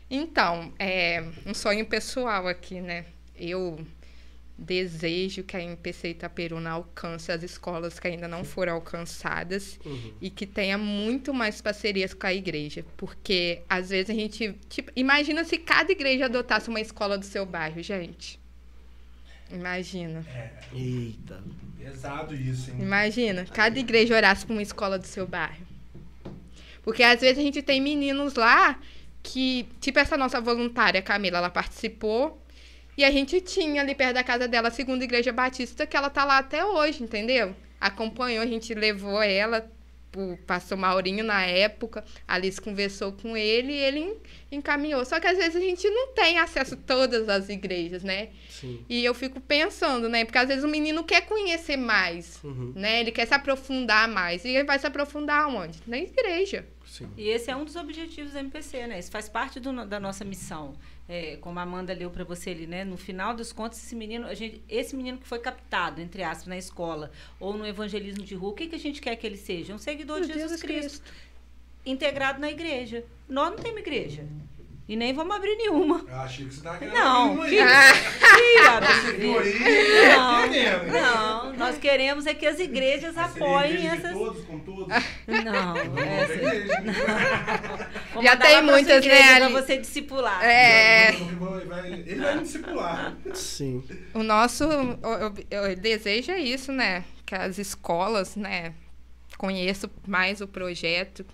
Então, é um sonho pessoal aqui, né? Eu desejo que a MPC Itaperuna alcance as escolas que ainda não foram alcançadas Uhum. e que tenha muito mais parcerias com a igreja, porque às vezes a gente, tipo, imagina se cada igreja adotasse uma escola do seu bairro, gente. Imagina. É, Eita. pesado isso, hein? Imagina, cada igreja orasse para uma escola do seu bairro. Porque às vezes a gente tem meninos lá que, tipo essa nossa voluntária, Camila, ela participou e a gente tinha ali perto da casa dela a segunda igreja batista que ela tá lá até hoje, entendeu? Acompanhou, a gente levou ela, o pastor Maurinho na época, a Alice conversou com ele e ele en- encaminhou. Só que às vezes a gente não tem acesso a todas as igrejas, né? Sim. E eu fico pensando, né? Porque às vezes o menino quer conhecer mais, Uhum. né? Ele quer se aprofundar mais. E ele vai se aprofundar onde? Na igreja. Sim. E esse é um dos objetivos da MPC, né? Isso faz parte do da nossa missão. É, como a Amanda leu para você ali, né? No final dos contos, esse menino, a gente, esse menino que foi captado, entre aspas, na escola ou no evangelismo de rua, o que, que a gente quer que ele seja? Um seguidor de Jesus, Cristo, integrado na igreja. Nós não temos igreja. E nem vamos abrir nenhuma. Eu achei que você tava querendo Não, abrir uma que- aí? Não. Não, nós queremos é que as igrejas seria apoiem igreja essas. todos, com todos? Não, essa... Igreja. [LAUGHS] Vou Já tem pra muitas, né, Pra Ali? você discipular. É. Vai- vai- Ele vai me discipular. Sim. O nosso o- o- o desejo é isso, né? Que as escolas, né, conheçam mais o projeto.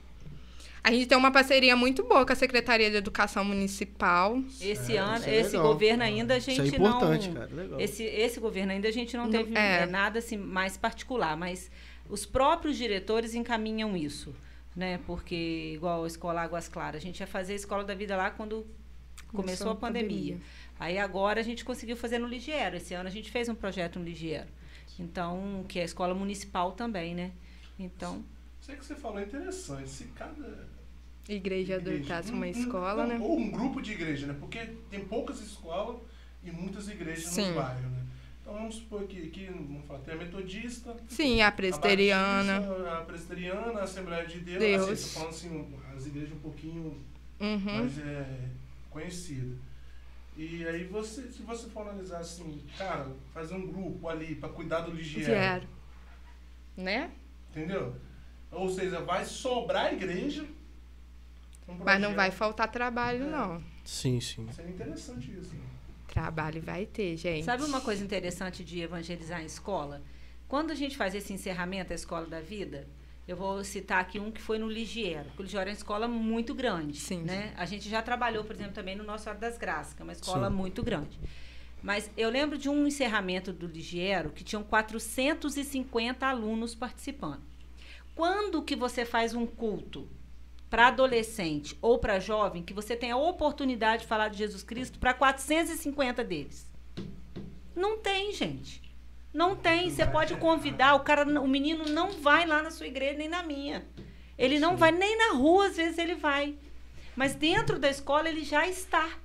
A gente tem uma parceria muito boa com a Secretaria de Educação Municipal. Esse É, ano, é esse legal. governo ainda a gente Isso é importante, não. cara. Legal. Esse, esse governo ainda a gente não teve é. é, nada assim mais particular, mas os próprios diretores encaminham isso, né? Porque igual a escola Águas Claras, a gente ia fazer a escola da vida lá quando começou, a pandemia. Aí agora a gente conseguiu fazer no Ligiero. Esse ano a gente fez um projeto no Ligiero. Então, que é a escola municipal também, né? Então, Isso que você falou é interessante. Se cada Igreja adotasse uma um- um- escola, não, né? Ou um grupo de igreja, né? Porque tem poucas escolas e muitas igrejas Sim. nos bairros, né? Então vamos supor que aqui, vamos falar, tem a metodista, Sim, a a presbiteriana. Batista, a presbiteriana, a Assembleia de Deus, Deus. assim, falando assim, as igrejas um pouquinho Uhum. mais é, conhecidas. E aí você, se você for analisar assim, cara, fazer um grupo ali pra cuidar do Zero. Né? entendeu? Ou seja, vai sobrar a igreja. um Mas não vai faltar trabalho, não. Sim, sim. Seria interessante isso. né? Trabalho vai ter, gente. Sabe uma coisa interessante de evangelizar em escola? Quando a gente faz esse encerramento da Escola da Vida, eu vou citar aqui um que foi no Ligiero. O Ligiero é uma escola muito grande. Sim. Né? A gente já trabalhou, por exemplo, também no Nosso Senhora das Graças, que é uma escola Sim. muito grande. Mas eu lembro de um encerramento do Ligiero que tinham 450 alunos participando. Quando que você faz um culto para adolescente ou para jovem que você tem a oportunidade de falar de Jesus Cristo para 450 deles? Não tem, gente. Não tem. Você pode convidar, o cara, o menino não vai lá na sua igreja nem na minha. Ele não vai nem na rua, às vezes ele vai. Mas dentro da escola ele já está.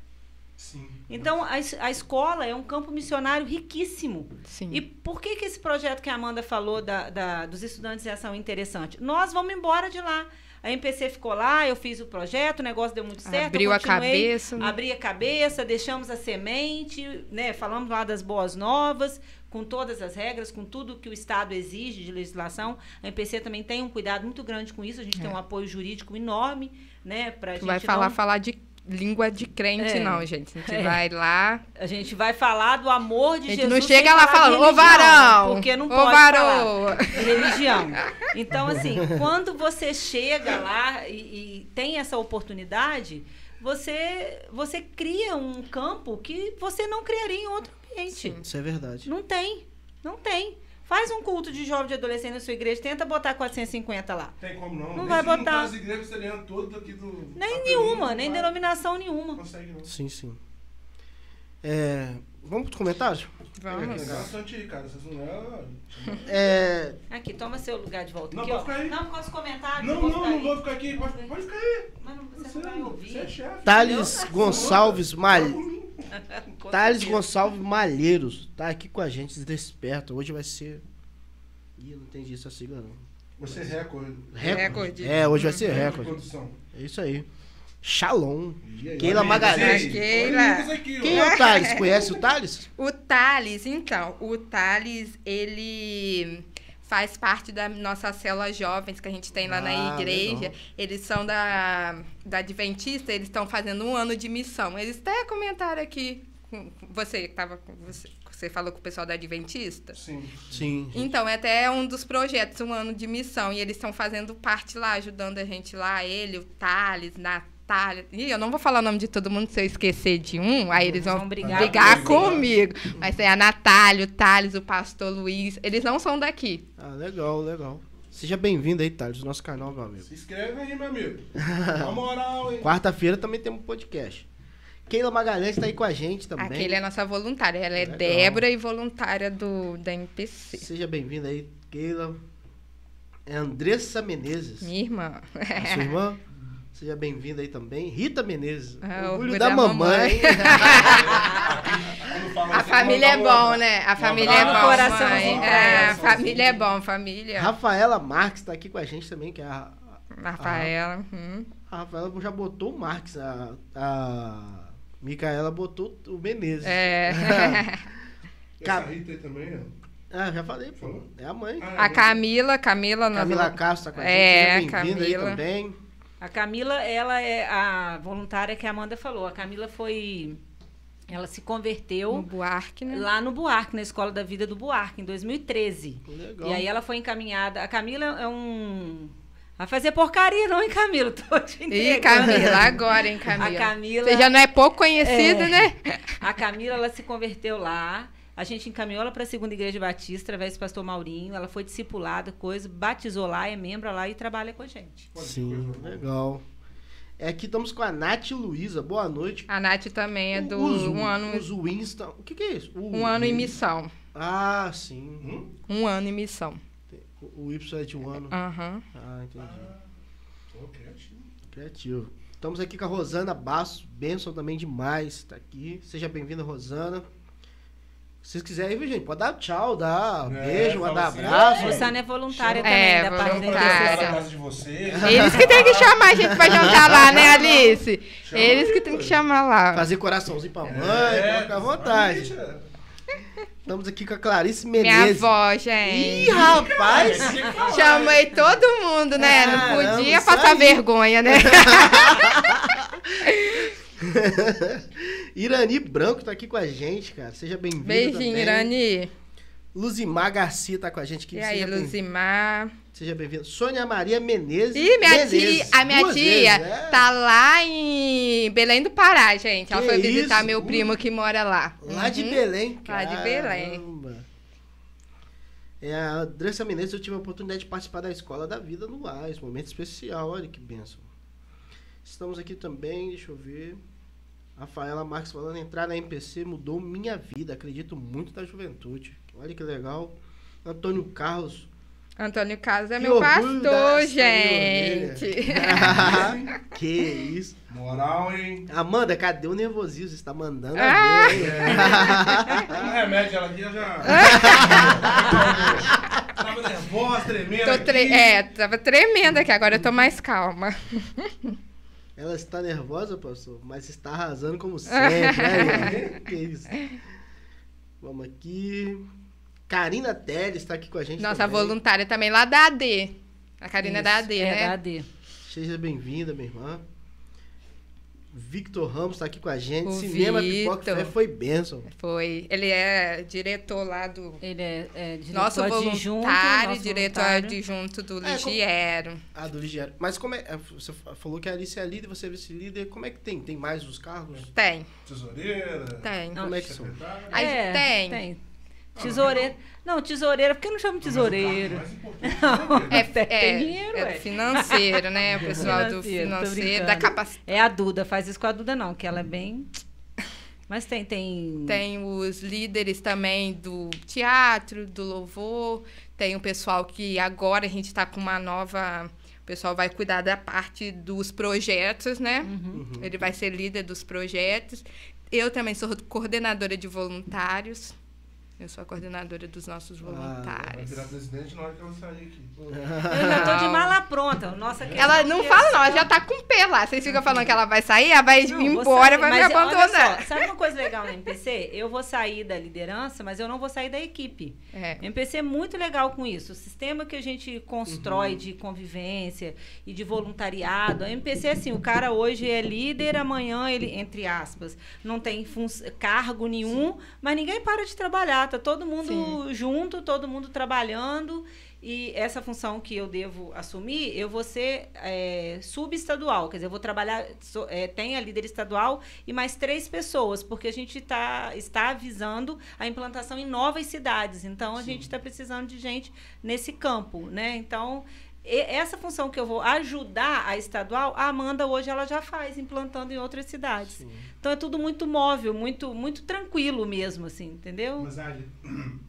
Sim. Então a, a escola é um campo missionário riquíssimo. Sim. E por que, que esse projeto que a Amanda falou da, da- dos estudantes em ação é interessante? Nós vamos embora de lá. A MPC ficou lá, eu fiz o projeto, o negócio deu muito certo. Abriu eu a cabeça. né? Abri a cabeça, deixamos a semente, né? Falamos lá das boas novas, com todas as regras, com tudo que o Estado exige de legislação. A MPC também tem um cuidado muito grande com isso. A gente tem um apoio jurídico enorme, né? Pra Não gente vai falar, não- falar de língua de crente, É. não, gente. A gente É. vai lá. A gente vai falar do amor de A gente Jesus. não chega lá falando, ô varão! Porque não ô pode varô! falar de religião. [LAUGHS] Então, assim, quando você chega lá e, e tem essa oportunidade, você, você cria um campo que você não criaria em outro ambiente. Isso é verdade. Não tem. Não tem. Faz um culto de jovem de adolescente na sua igreja, tenta botar 450 lá. Tem como não. Não Nem vai botar. as igrejas todas aqui do. Nem nenhuma, não nem vai. denominação nenhuma. Consegue não. Sim, sim. É, vamos para comentários? Vamos. Vocês não é. É, Aqui, toma seu lugar de volta. Não, aqui, pode ó. ficar aí. Não, por causa dos comentários. Não, não, ficar não aí. vou ficar aqui. Pode, pode ficar aí. Mas não, você Você, não vai ouvir. você é chefe. Thales Gonçalves Mal... [LAUGHS] Thales. Gonçalves Malheiros tá aqui com a gente, desperta. Hoje vai ser. Ih, eu não entendi essa sigla não. Você é recorde. Recorde. É, hoje vai ser Recorde. É isso aí. Shalom. Aí, Keila Magalhães. Keila. Quem é o Thales? Conhece o Thales? [LAUGHS] O Thales, então, o Thales, ele faz parte da nossa célula jovens que a gente tem lá Ah, na igreja. legal. Eles são da, da Adventista, eles estão fazendo um ano de missão. Eles até comentaram aqui, você que tava com você, você falou com o pessoal da Adventista. Sim. Sim. Então, é até um dos projetos, um ano de missão. E eles estão fazendo parte lá, ajudando a gente lá, ele, o Thales, Natália. Ih, eu não vou falar o nome de todo mundo se eu esquecer de um, aí eles vão Vão brigar brigar, comigo. comigo. Mas tem a Natália, o Thales, o pastor Luiz. Eles não são daqui. Ah, legal, legal. Seja bem-vindo aí, Thales, do nosso canal, meu amigo. Se inscreve aí, meu amigo. Na moral, hein? [LAUGHS] Quarta-feira também temos um podcast. Keila Magalhães tá aí com a gente também. Aquele é a nossa voluntária. Ela é Legal. Débora e voluntária do, da MPC. Seja bem-vinda aí, Keila. É Andressa Menezes. Minha irmã. A sua irmã? [LAUGHS] Seja bem-vinda aí também. Rita Menezes. Ah, orgulho da, mamãe. Quando fala [LAUGHS] A família é bom, né? A família é bom. Mãe. É, a família é bom, família. Rafaela Marques tá aqui com a gente também, que é a, Rafaela. hum. a Rafaela já botou o Marques. A, a Micaela botou o Menezes. É. [LAUGHS] Essa Rita aí também, ó. Ah, já falei, pô. É a mãe. Ah, A Camila, Camila, Camila Castro tá com a gente. É, Seja bem-vinda aí Camila. também. A Camila, ela é a voluntária que a Amanda falou. A Camila foi. Ela se no converteu Buarque, né? lá no Buarque, na Escola da Vida do Buarque, em 2013. Legal. E aí ela foi encaminhada. A Camila é um. Vai fazer porcaria, não, hein, Camila? [LAUGHS] Tô te Ih, entregando. Camila, agora, hein, Camila. A Camila. Você já não é pouco conhecida, É. né? A Camila, ela se converteu lá. A gente encaminhou ela para a Segunda Igreja Batista, através do pastor Maurinho. Ela foi discipulada, coisa, batizou lá, é membro lá e trabalha com a gente. Sim, legal. É, aqui estamos com a Nath Luiza. Boa noite. A Nath também é do O Zu- um ano, o Zu Winston. O que, que é isso? O- um ano em missão. Ah, sim. Hum? Um ano em missão. O, o Y é de um ano. Aham. Ah, entendi. Pô, criativo. Criativo. Estamos aqui com a Rosana Basso. Benção também demais. Tá aqui. Seja bem-vinda, Rosana. Se vocês quiserem, viu, gente? Pode dar tchau, dar É, beijo, mandar assim, abraço. Luciana é voluntária Chama- também É, da parte da voluntária. Casa de vocês. Eles que tem que chamar a gente pra [LAUGHS] jantar lá, né, Alice? Eles que tem que chamar lá. Fazer coraçãozinho pra mãe, É, fica à vontade. Estamos aqui com a Clarice Minha Menezes. avó, Ih, gente. rapaz! Chamei todo mundo, né? Não Caramba, podia isso passar aí. vergonha, né? [LAUGHS] [LAUGHS] Irani Branco tá aqui com a gente, cara. Seja bem-vindo. Beijinho. Irani. Luzimar Garcia tá com a gente aqui. E aí, Luzimar? Seja bem-vindo. Sônia Maria Menezes. Ih, minha Menezes. tia, a minha tia vezes, é. tá lá em Belém do Pará, gente. Ela Que foi visitar isso? meu primo que mora lá. Lá de Uhum. Belém, Lá de Belém. É, a Andressa Menezes, eu tive a oportunidade de participar da Escola da Vida no AIS, momento especial, olha que bênção. Estamos aqui também, deixa eu ver. Rafaela Marques falando, entrar na MPC mudou minha vida, acredito muito na juventude. Olha que legal. Antônio Carlos. Antônio Carlos é que meu orgulho pastor, gente. [LAUGHS] que isso. Moral, hein? Amanda, cadê o nervosismo? Você está mandando Ah. a ver? Um remédio, ela aqui já. [LAUGHS] Tava nervosa, tremendo. Tô tre- aqui. É, tava tremendo aqui, agora eu tô mais calma. [LAUGHS] Ela está nervosa, pastor, mas está arrasando como sempre. né? [LAUGHS] que isso. Vamos aqui. Karina Teles está aqui com a gente. Nossa também. voluntária também lá da AD. A Karina é da AD, é, né? da AD. Seja bem-vinda, minha irmã. Victor Ramos está aqui com a gente. O Cinema Pipoca Vitor. Fé foi bênção. Foi. Ele é diretor lá do. Ele é, é diretor Nosso adjunto. voluntário, nosso diretor voluntário. adjunto do É, como- Ligiero. Ah, do Ligiero. Mas como é. Você falou que a Alice é líder, você é vice-líder. Como é que tem? Tem mais os cargos? Tem, Tesoureira. tem. Não, Como é que são? Aí É, tem. tem. Tesoureira. Não, tesoureira, por que não chama tesoureiro? Mais importante. [LAUGHS] É, Tem é, dinheiro, é financeiro, né? O [LAUGHS] pessoal do Financeiro, da capacidade. É a Duda, faz isso com a Duda não, que ela é bem... [TSK] Mas tem, tem... Tem os líderes também do teatro, do louvor. Tem o pessoal que agora a gente está com uma nova. O pessoal vai cuidar da parte dos projetos, né? Uhum. Ele vai ser líder dos projetos. Eu também sou coordenadora de voluntários. Eu sou a coordenadora dos nossos Vai voluntários. virar presidente na hora que ela sair aqui. Eu já tô de mala pronta. Nossa, Ela não fala, não, ela já tá com pé lá. Vocês ficam falando que ela vai sair, ela vai Não, ir embora, sair, vai me abandonar. só, sabe uma coisa legal na MPC? Eu vou sair da liderança, mas eu não vou sair da equipe. É. A MPC é muito legal com isso. O sistema que a gente constrói Uhum. de convivência e de voluntariado. A MPC é assim, o cara hoje é líder, amanhã ele, entre aspas, não tem cargo nenhum, mas ninguém para de trabalhar. Tá todo mundo junto, todo mundo trabalhando. E essa função que eu devo assumir, eu vou ser é, subestadual, quer dizer, eu vou trabalhar, sou- é, tem a líder estadual e mais três pessoas, porque a gente tá, está avisando a implantação em novas cidades. Então, a gente está precisando de gente nesse campo, né? Então, e- essa função que eu vou ajudar a estadual, a Amanda hoje ela já faz, implantando em outras cidades. Então, é tudo muito móvel, muito, muito tranquilo mesmo, assim, entendeu? Mas Ali, [CLEARS THROAT]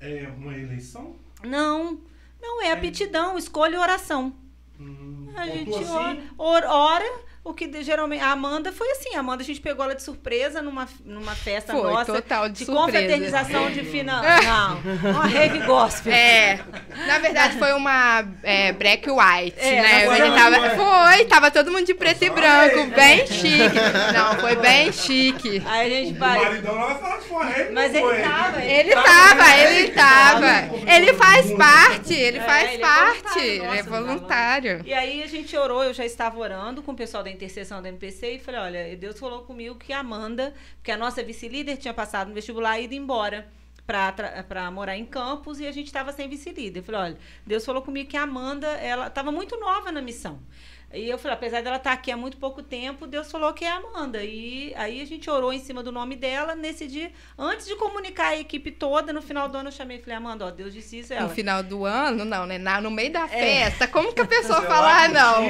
é uma eleição? Não, não é aptidão, escolha e oração. Hum, A gente ora, assim? or- ora, o que de- geralmente. A Amanda foi assim: a Amanda a gente pegou ela de surpresa numa, numa festa Foi, nossa. total de de surpresa. confraternização de final. [LAUGHS] Não, uma rave gospel. É, na verdade foi uma é, black white, É, né? Ele foi tava, black foi, tava todo mundo de preto e branco, bem chique. Não, foi bem chique. Aí a gente O vai. maridão lá vai falar que foi rei, Mas ele foi. tava, Ele tava, ele tava. Ele faz parte, ele É, faz é parte, ele é voluntário. E aí a gente orou, eu já estava orando com o pessoal da intercessão da MPC e falei, olha, Deus falou comigo que a Amanda, porque a nossa vice-líder tinha passado no vestibular e ido embora para morar em Campos e a gente estava sem vice-líder. Falei, olha, Deus falou comigo que a Amanda, ela estava muito nova na missão. E eu falei, apesar dela estar aqui há muito pouco tempo, Deus falou que é a Amanda. E aí a gente orou em cima do nome dela. Nesse dia, antes de comunicar a equipe toda, no final do ano eu chamei e falei, Amanda, ó, Deus disse isso. No Ela, final do ano, não, né? Na- no meio da É. festa, como que a pessoa [LAUGHS] fala, ah, não?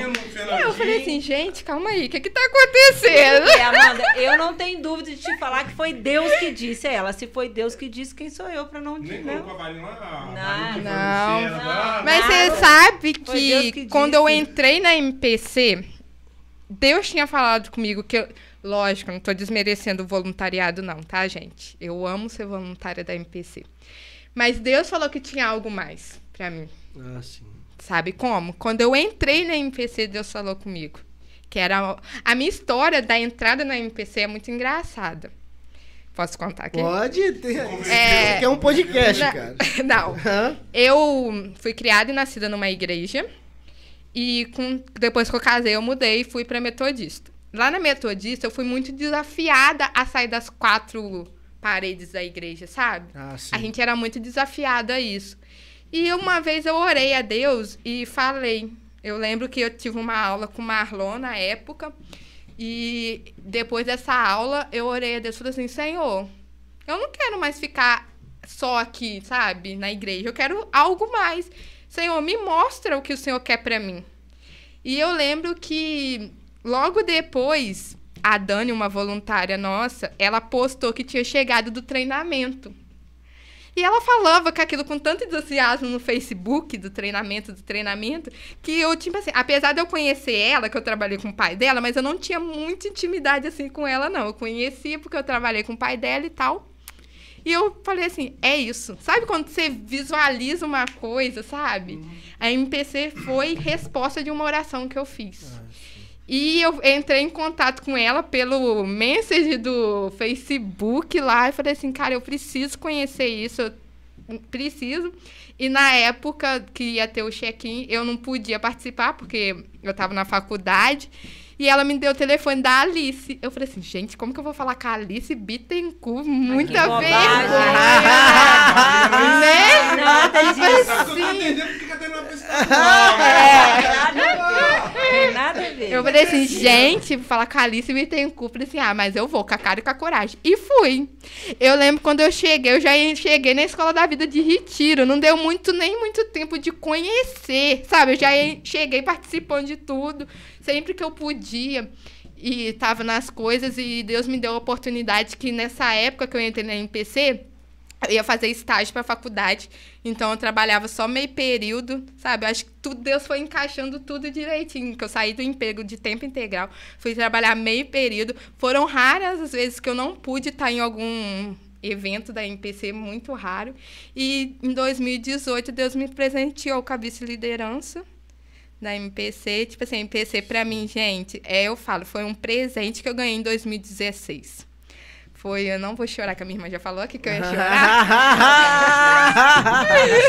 Eu falei assim, gente, calma aí, o que que tá acontecendo? É, Amanda, eu não tenho dúvida de te falar que foi Deus que disse a ela. Se foi Deus que disse, quem sou eu pra não Nem né? colocou a varinha lá. Não, não. no tá? Mas você sabe que, que quando eu entrei na MPC, Deus tinha falado comigo que eu- Lógico, não tô desmerecendo o voluntariado, não, tá, gente? Eu amo ser voluntária da MPC. Mas Deus falou que tinha algo mais pra mim. Ah, sim. Sabe como? Quando eu entrei na MPC, Deus falou comigo. Que era. A minha história da entrada na MPC é muito engraçada. Posso contar aqui? Pode ter. É. É um podcast, Na- cara. [LAUGHS] Não. Eu fui criada e nascida numa igreja. E com, depois que eu casei, eu mudei e fui pra Metodista. Lá na Metodista, eu fui muito desafiada a sair das quatro paredes da igreja, sabe? Ah. A gente era muito desafiada a isso. E uma vez eu orei a Deus e falei. Eu lembro que eu tive uma aula com o Marlon na época. E depois dessa aula, eu orei a Deus e falei assim: Senhor, eu não quero mais ficar só aqui, sabe, na igreja. Eu quero algo mais. Senhor, me mostra o que o Senhor quer pra mim. E eu lembro que logo depois, a Dani, uma voluntária nossa, ela postou que tinha chegado do treinamento. E ela falava com aquilo com tanto entusiasmo no Facebook, do treinamento, do treinamento, que eu, tipo assim, apesar de eu conhecer ela, que eu trabalhei com o pai dela, mas eu não tinha muita intimidade assim com ela, não. Eu conhecia porque eu trabalhei com o pai dela e tal. E eu falei assim, é isso. Sabe quando você visualiza uma coisa, sabe? A MPC foi resposta de uma oração que eu fiz. E eu entrei em contato com ela pelo message do Facebook lá e falei assim, cara, eu preciso conhecer isso, eu preciso. E na época que ia ter o check-in, eu não podia participar porque eu estava na faculdade. E ela me deu o telefone da Alice. Eu falei assim, gente, como que eu vou falar com a Alice Bittencourt? Muita bobagem. vergonha! né? Assim, entendendo porque tá pessoa. Nada a ver. Tem nada a ver. Eu falei assim, gente, vou falar com a Alice me tem culpa. Falei assim, ah, mas eu vou com a cara e com a coragem. E fui. Eu lembro quando eu cheguei, eu já cheguei na Escola da Vida de Retiro. Não deu muito, nem muito tempo de conhecer, sabe? Eu já cheguei participando de tudo, sempre que eu podia. E tava nas coisas e Deus me deu a oportunidade que nessa época que eu entrei na MPC, eu ia fazer estágio para faculdade, então eu trabalhava só meio período, sabe? Eu acho que tudo, Deus foi encaixando tudo direitinho, que eu saí do emprego de tempo integral, fui trabalhar meio período. Foram raras as vezes que eu não pude estar em algum evento da MPC, muito raro. E em 2018, Deus me presenteou com a vice-liderança da MPC. Tipo assim, MPC pra mim, gente, é, eu falo, foi um presente que eu ganhei em 2016. Foi, eu não vou chorar, que a minha irmã já falou aqui que eu ia chorar.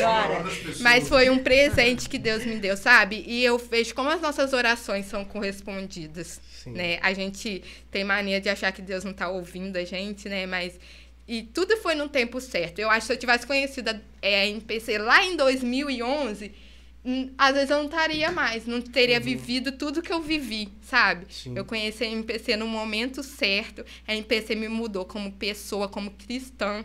Chora. Mas foi um presente que Deus me deu, sabe? E eu vejo como as nossas orações são correspondidas, Sim. né? A gente tem mania de achar que Deus não tá ouvindo a gente, né? Mas e tudo foi no tempo certo. Eu acho que se eu tivesse conhecido a é, MPC lá em 2011, hum, às vezes eu não estaria mais, não teria vivido tudo que eu vivi, sabe? Sim. Eu conheci a MPC no momento certo. A MPC me mudou como pessoa, como cristã.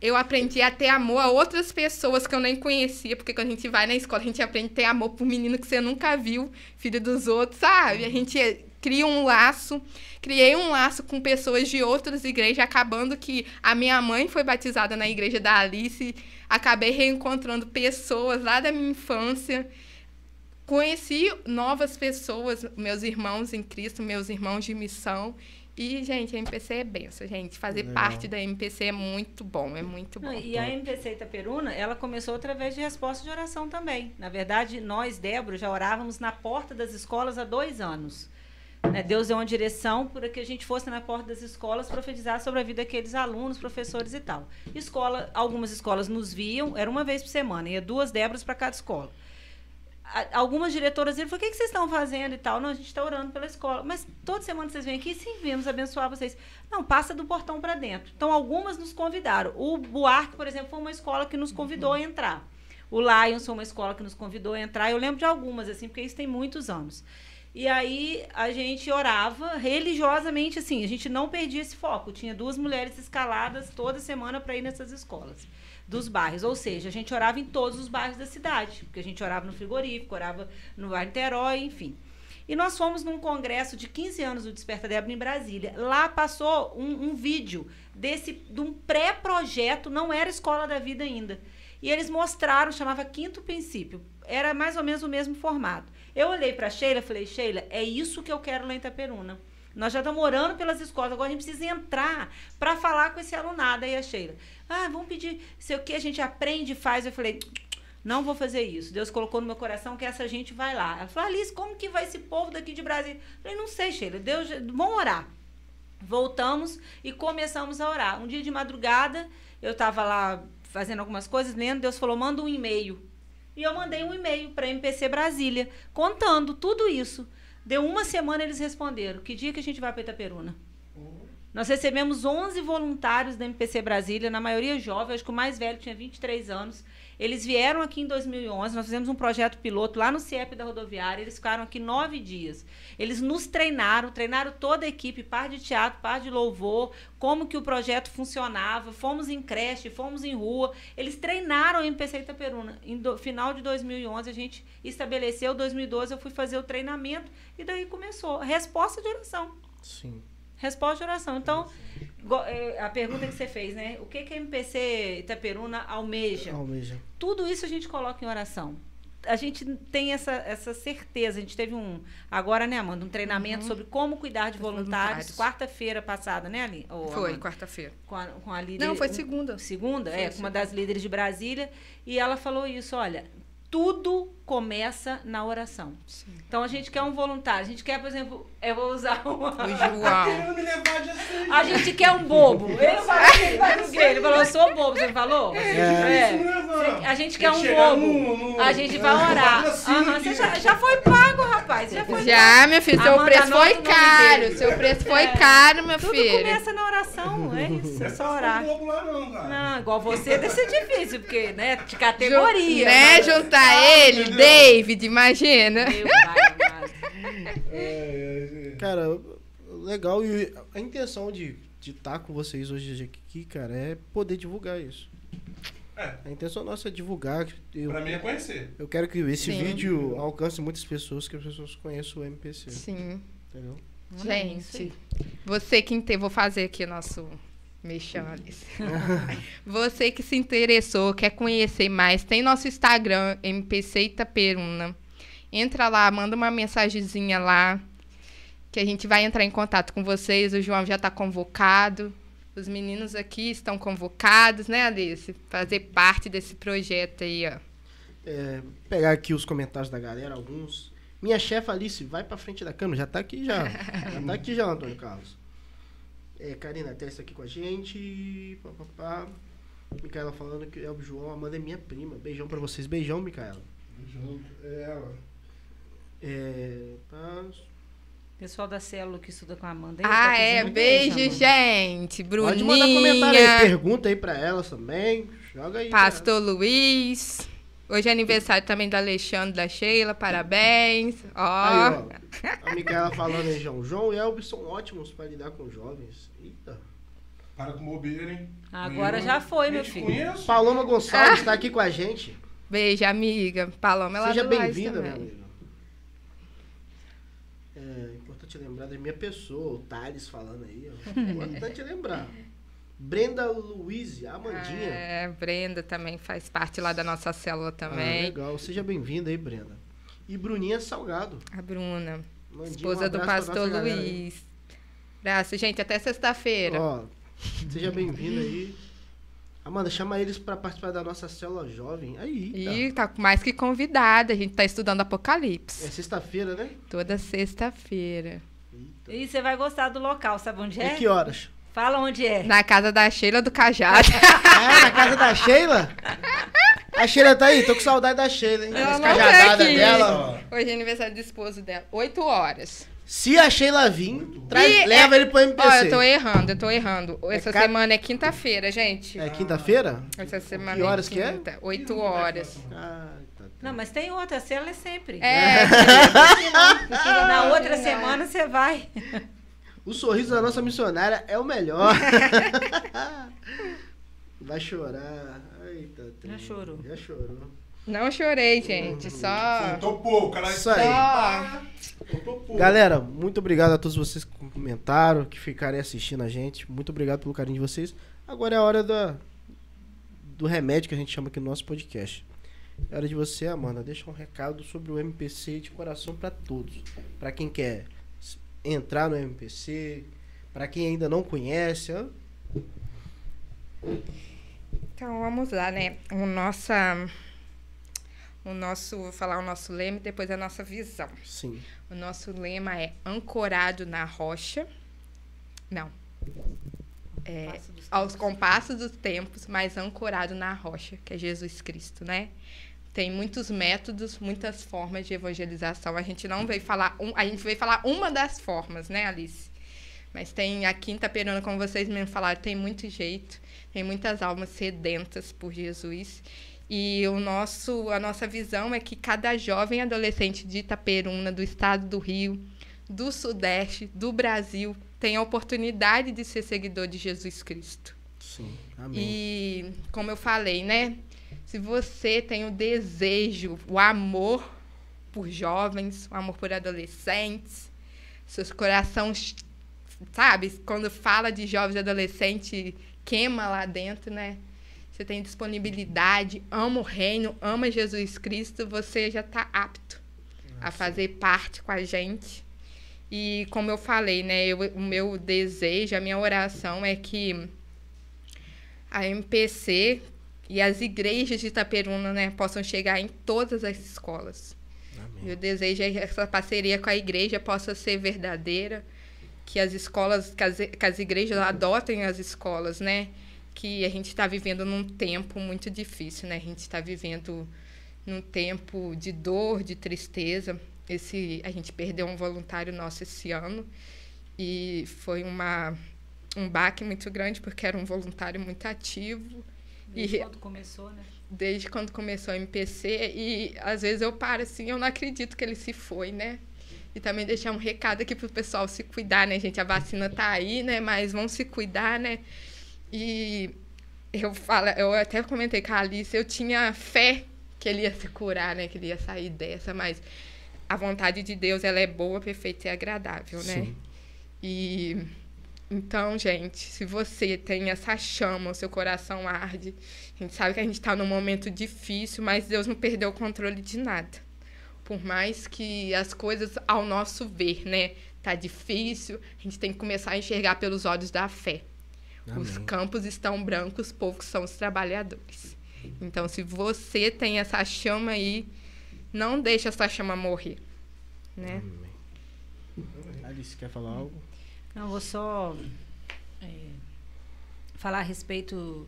Eu aprendi a ter amor a outras pessoas que eu nem conhecia, porque quando a gente vai na escola, a gente aprende a ter amor por menino que você nunca viu, filho dos outros, sabe? A gente eh, cria um laço. Criei um laço com pessoas de outras igrejas, acabando que a minha mãe foi batizada na igreja da Alice. Acabei reencontrando pessoas lá da minha infância. Conheci novas pessoas, meus irmãos em Cristo, meus irmãos de missão. E, gente, a MPC é benção, gente. Fazer Legal. parte da MPC é muito bom, é muito bom. E a MPC Itaperuna, ela começou através de resposta de oração também. Na verdade, nós, Débora, já orávamos na porta das escolas há dois anos. Né, Deus deu uma direção para que a gente fosse na porta das escolas profetizar sobre a vida daqueles alunos, professores e tal. Escola, algumas escolas nos viam, era uma vez por semana, ia duas Déboras para cada escola. A- Algumas diretoras falaram, o que, que vocês estão fazendo e tal? Não, a gente está orando pela escola. Mas toda semana vocês vêm aqui, sim, viemos abençoar vocês. Não, passa do portão para dentro. Então, algumas nos convidaram. O Buarque, por exemplo, foi uma escola que nos convidou a entrar. O Lions foi uma escola que nos convidou a entrar. Eu lembro de algumas, assim, porque isso tem muitos anos. E aí a gente orava religiosamente, assim, a gente não perdia esse foco. Tinha duas mulheres escaladas toda semana para ir nessas escolas dos bairros. Ou seja, a gente orava em todos os bairros da cidade, porque a gente orava no frigorífico, orava no bairro Niterói, enfim. E nós fomos num congresso de 15 anos do Desperta Débora em Brasília. Lá passou um, um vídeo desse de um pré-projeto, não era Escola da Vida ainda. E eles mostraram, chamava Quinto Princípio. Era mais ou menos o mesmo formato. Eu olhei para Sheila e falei, Sheila, é isso que eu quero lá em Itaperuna. Nós já estamos orando pelas escolas, agora a gente precisa entrar para falar com esse alunado. Aí a Sheila, ah, vamos pedir, sei o que, a gente aprende e faz. Eu falei, não vou fazer isso. Deus colocou no meu coração que essa gente vai lá. Ela falou, Alice, como que vai esse povo daqui de Brasília? Eu falei, não sei, Sheila, Deus, vamos orar. Voltamos e começamos a orar. Um dia de madrugada, eu estava lá fazendo algumas coisas, lendo, Deus falou, manda um e-mail. E eu mandei um e-mail para MPC Brasília, contando tudo isso. Deu uma semana, eles responderam, que dia que a gente vai para Itaperuna? Nós recebemos 11 voluntários da MPC Brasília, na maioria jovens, acho que o mais velho tinha 23 anos. Eles vieram aqui em 2011, nós fizemos um projeto piloto lá no CIEP da rodoviária, eles ficaram aqui nove dias. Eles nos treinaram, treinaram toda a equipe, par de teatro, par de louvor, como que o projeto funcionava, fomos em creche, fomos em rua, eles treinaram o MPC Itaperuna. Em final de 2011 a gente estabeleceu, 2012 eu fui fazer o treinamento e daí começou. Resposta de oração. Sim. Resposta de oração. Então, é, a pergunta que você fez, né? O que que a MPC Itaperuna almeja? Almeja. Tudo isso a gente coloca em oração. A gente tem essa, essa certeza. A gente teve um, agora, né, Amanda, um treinamento sobre como cuidar de voluntários. voluntários. Quarta-feira passada, né, Ali? Ô, Foi, quarta-feira. Com a, com a líder. Não, foi um- segunda. Segunda, Foi é, com uma das líderes de Brasília. E ela falou isso: olha, tudo começa na oração. Então a gente quer um voluntário. A gente quer, por exemplo, eu vou usar [LAUGHS] uma. Assim. A gente quer um bobo. [LAUGHS] Ele falou que ele vai no gay. Ele falou, eu sou bobo. Você falou? É. A gente quer um bobo. A gente vai é, orar. aqui. você já, já foi pago, rapaz. Já foi Já, meu filho, seu Amanda, preço foi caro. dele. Seu preço foi É. caro, meu Tudo filho. começa na oração. É isso, é só orar. Não lá não, cara. Não, igual você deve ser difícil, porque, né, de categoria. né? mas- Juntar Ah, ele, entendeu? David, imagina. Meu pai. É, é, é. Cara, legal. E a intenção de estar com vocês hoje aqui, cara, é poder divulgar isso. É. A intenção nossa é divulgar. Eu, Pra mim é conhecer. eu quero que esse Sim. vídeo alcance muitas pessoas, que as pessoas conheçam o MPC. Sim. Entendeu? É. Gente, você que inte... vou fazer aqui o nosso mexão, Alice. [LAUGHS] você que se interessou, quer conhecer mais, tem nosso Instagram, MPC Itaperuna. Entra lá, manda uma mensagenzinha lá, que a gente vai entrar em contato com vocês. O João já está convocado. Os meninos aqui estão convocados, né, Alice? Fazer parte desse projeto aí, ó. É, pegar aqui os comentários da galera, alguns. Minha chefe Alice, vai pra frente da câmera, já tá aqui já. [LAUGHS] já tá aqui já, Antônio Carlos. É, Karina Testa aqui com a gente. Pá, pá, pá. Micaela falando que é o João, Amanda é minha prima. Beijão pra vocês. Beijão, Micaela. Junto. É ela. É, tá. Pessoal da célula que estuda com a Amanda. Ah, Eita, que é. Beijo, Amanda. gente. Bruninha. Pode mandar comentário aí, pergunta aí pra elas também. Joga aí. cara. Pastor Luiz. Hoje é aniversário também da Alexandre da Sheila. Parabéns. Ó. Aí, ó. A Micaela falando aí, João. João e Elvis são ótimos pra lidar com jovens. Eita. Para com bobeira, hein? Agora Eu já foi, meu filho. Conheço. Paloma Gonçalves tá aqui com a gente. Beijo, amiga. Paloma, ela Seja bem-vinda, meu amigo. É importante lembrar da minha pessoa, o Thales falando aí. Ó. Importante [LAUGHS] lembrar. Brenda Luiz, a Amandinha. É, Brenda também faz parte lá da nossa célula Ah, também. legal. Seja bem-vinda aí, Brenda. E Bruninha Salgado. a Bruna, Mandinha, esposa um do pastor galera. Luiz. Abraço, gente. Até sexta-feira. Ó, seja bem-vinda aí. Amanda, chama eles pra participar da nossa célula jovem. Aí, E tá mais que convidada. A gente tá estudando É Apocalipse. sexta-feira, né? Toda sexta-feira. E você vai gostar do local, sabe onde é? E que horas? Fala onde é. Na casa da Sheila do Cajado. Ah, [LAUGHS] na casa da Sheila? A Sheila tá aí, tô com saudade da Sheila, hein? Ela As não tá cajadadas aqui. dela. Hoje é aniversário do esposo dela. Oito horas. Se a Sheila vir, traz, E leva ele pro MPC. Ó, eu tô errando, eu tô errando. Essa ca- semana é quinta-feira, gente. É quinta-feira? Essa semana Que horas é que é? quinta. Oito horas. Ah, tá, tá. Não, mas tem outra, a célula é sempre. É, Na [LAUGHS] outra semana você vai. O sorriso da nossa missionária é o melhor. [LAUGHS] Vai chorar. Eita, trem. chorou. Já chorou. Não chorei, gente. Só. Faltou pouco, ela Isso aí. Só. Pouco. Galera, muito obrigado a todos vocês que comentaram, que ficarem assistindo a gente. Muito obrigado pelo carinho de vocês. Agora é a hora da, do remédio que a gente chama aqui no nosso podcast. É hora de você, Amanda, deixar um recado sobre o MPC de coração para todos. Para quem quer entrar no MPC? Para quem ainda não conhece, ó. Então vamos lá, né? O nossa o nosso, vou falar o nosso lema e depois a nossa visão. Sim. O nosso lema é ancorado na rocha. Não. É, Passo dos aos compassos dos tempos, mas ancorado na rocha, que é Jesus Cristo, né? Tem muitos métodos, muitas formas de evangelização. A gente não veio falar, um, a gente veio falar uma das formas, né, Alice? Mas tem a quinta perona, como vocês mesmo falaram, tem muito jeito, tem muitas almas sedentas por Jesus. E o nosso, a nossa visão é que cada jovem adolescente de Itaperuna, do estado do Rio, do Sudeste, do Brasil, tem a oportunidade de ser seguidor de Jesus Cristo. Sim. Amém. E, como eu falei, né? Se você tem o desejo, o amor por jovens, o amor por adolescentes, seus corações, sabe? Quando fala de jovens e adolescentes, queima lá dentro, né? Você tem disponibilidade, ama o reino, ama Jesus Cristo, você já está apto a fazer parte com a gente. E como eu falei, né, eu- o meu desejo, a minha oração é que a MPC e as igrejas de Itaperuna, né, possam chegar em todas as escolas. Amém. Meu desejo é que essa parceria com a igreja possa ser verdadeira, que as escolas, que as, que as igrejas adotem as escolas, né? Que a gente está vivendo num tempo muito difícil, né? A gente está vivendo num tempo de dor, de tristeza. Esse, a gente perdeu um voluntário nosso esse ano e foi uma, um baque muito grande porque era um voluntário muito ativo Desde E- quando começou, né? desde quando começou o MPC e às vezes eu paro assim, eu não acredito que ele se foi, né? E também deixar um recado aqui pro pessoal se cuidar, né, gente? A vacina tá aí, né? Mas vão se cuidar, né? E eu falo, eu até comentei com a Alice, eu tinha fé que ele ia se curar, né? Que ele ia sair dessa, mas a vontade de Deus, ela é boa, perfeita e agradável, né? Sim. E então, gente, se você tem essa chama, o seu coração arde, a gente sabe que a gente está num momento difícil, mas Deus não perdeu o controle de nada. Por mais que as coisas, ao nosso ver, né, tá difícil, a gente tem que começar a enxergar pelos olhos da fé. Os Amém. campos estão brancos, poucos são os trabalhadores. Então, se você tem essa chama aí, não deixe essa chama morrer, né? Amém. Alice, quer falar algo? Não, vou só é, falar a respeito.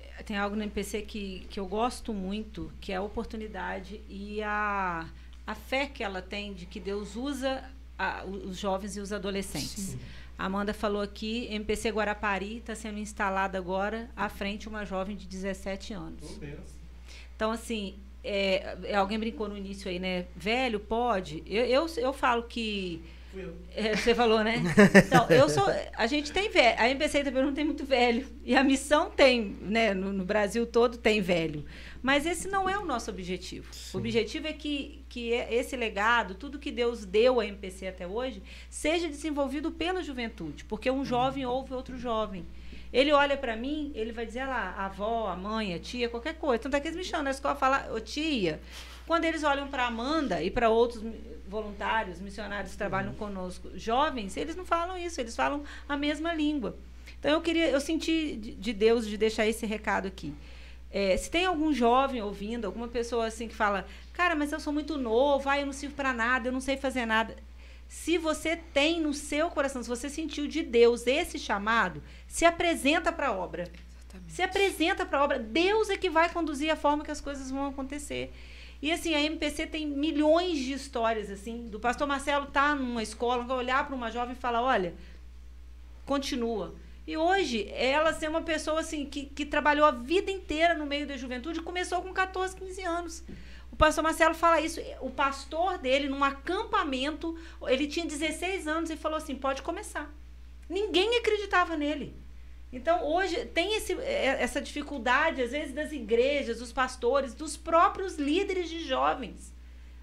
eh, Tem algo no MPC que, que eu gosto muito, que é a oportunidade e a, a fé que ela tem de que Deus usa a- os jovens e os adolescentes. A Amanda falou aqui, MPC Guarapari está sendo instalada agora à frente uma jovem de 17 anos. Então, assim, é, é, alguém brincou no início aí, né? Velho, pode? Eu, eu, eu falo que. É, você falou, né? [LAUGHS] Então, eu sou. A gente tem velho. A MPC também não tem muito velho. E a missão tem, né? No, no Brasil todo tem velho. Mas esse não é o nosso objetivo. O objetivo é que, que é- esse legado, tudo que Deus deu à MPC até hoje, seja desenvolvido pela juventude. Porque um jovem ouve outro jovem. Ele olha para mim, ele vai dizer "Ah lá, a avó, a mãe, a tia, qualquer coisa. Tanto é que eles me chamam na escola e falam, ô tia. Quando eles olham para Amanda e para outros voluntários, missionários que trabalham conosco, jovens, eles não falam isso, eles falam a mesma língua. Então eu queria, eu senti de de Deus de deixar esse recado aqui. É, se tem algum jovem ouvindo, alguma pessoa assim que fala, cara, mas eu sou muito novo, ah, eu não sirvo para nada, eu não sei fazer nada. Se você tem no seu coração, se você sentiu de Deus esse chamado, se apresenta para a obra. Se apresenta para a obra. Deus é que vai conduzir a forma que as coisas vão acontecer. E assim, a MPC tem milhões de histórias assim. Do pastor Marcelo tá numa escola, vai olhar para uma jovem e falar: "Olha, continua". E hoje, ela ser uma pessoa assim que, que trabalhou a vida inteira no meio da juventude, começou com 14, 15 anos. O pastor Marcelo fala isso. O pastor dele, num acampamento, ele tinha 16 anos e falou assim: pode começar. Ninguém acreditava nele. Então, hoje, tem esse, eh, essa dificuldade, às vezes, das igrejas, dos pastores, dos próprios líderes de jovens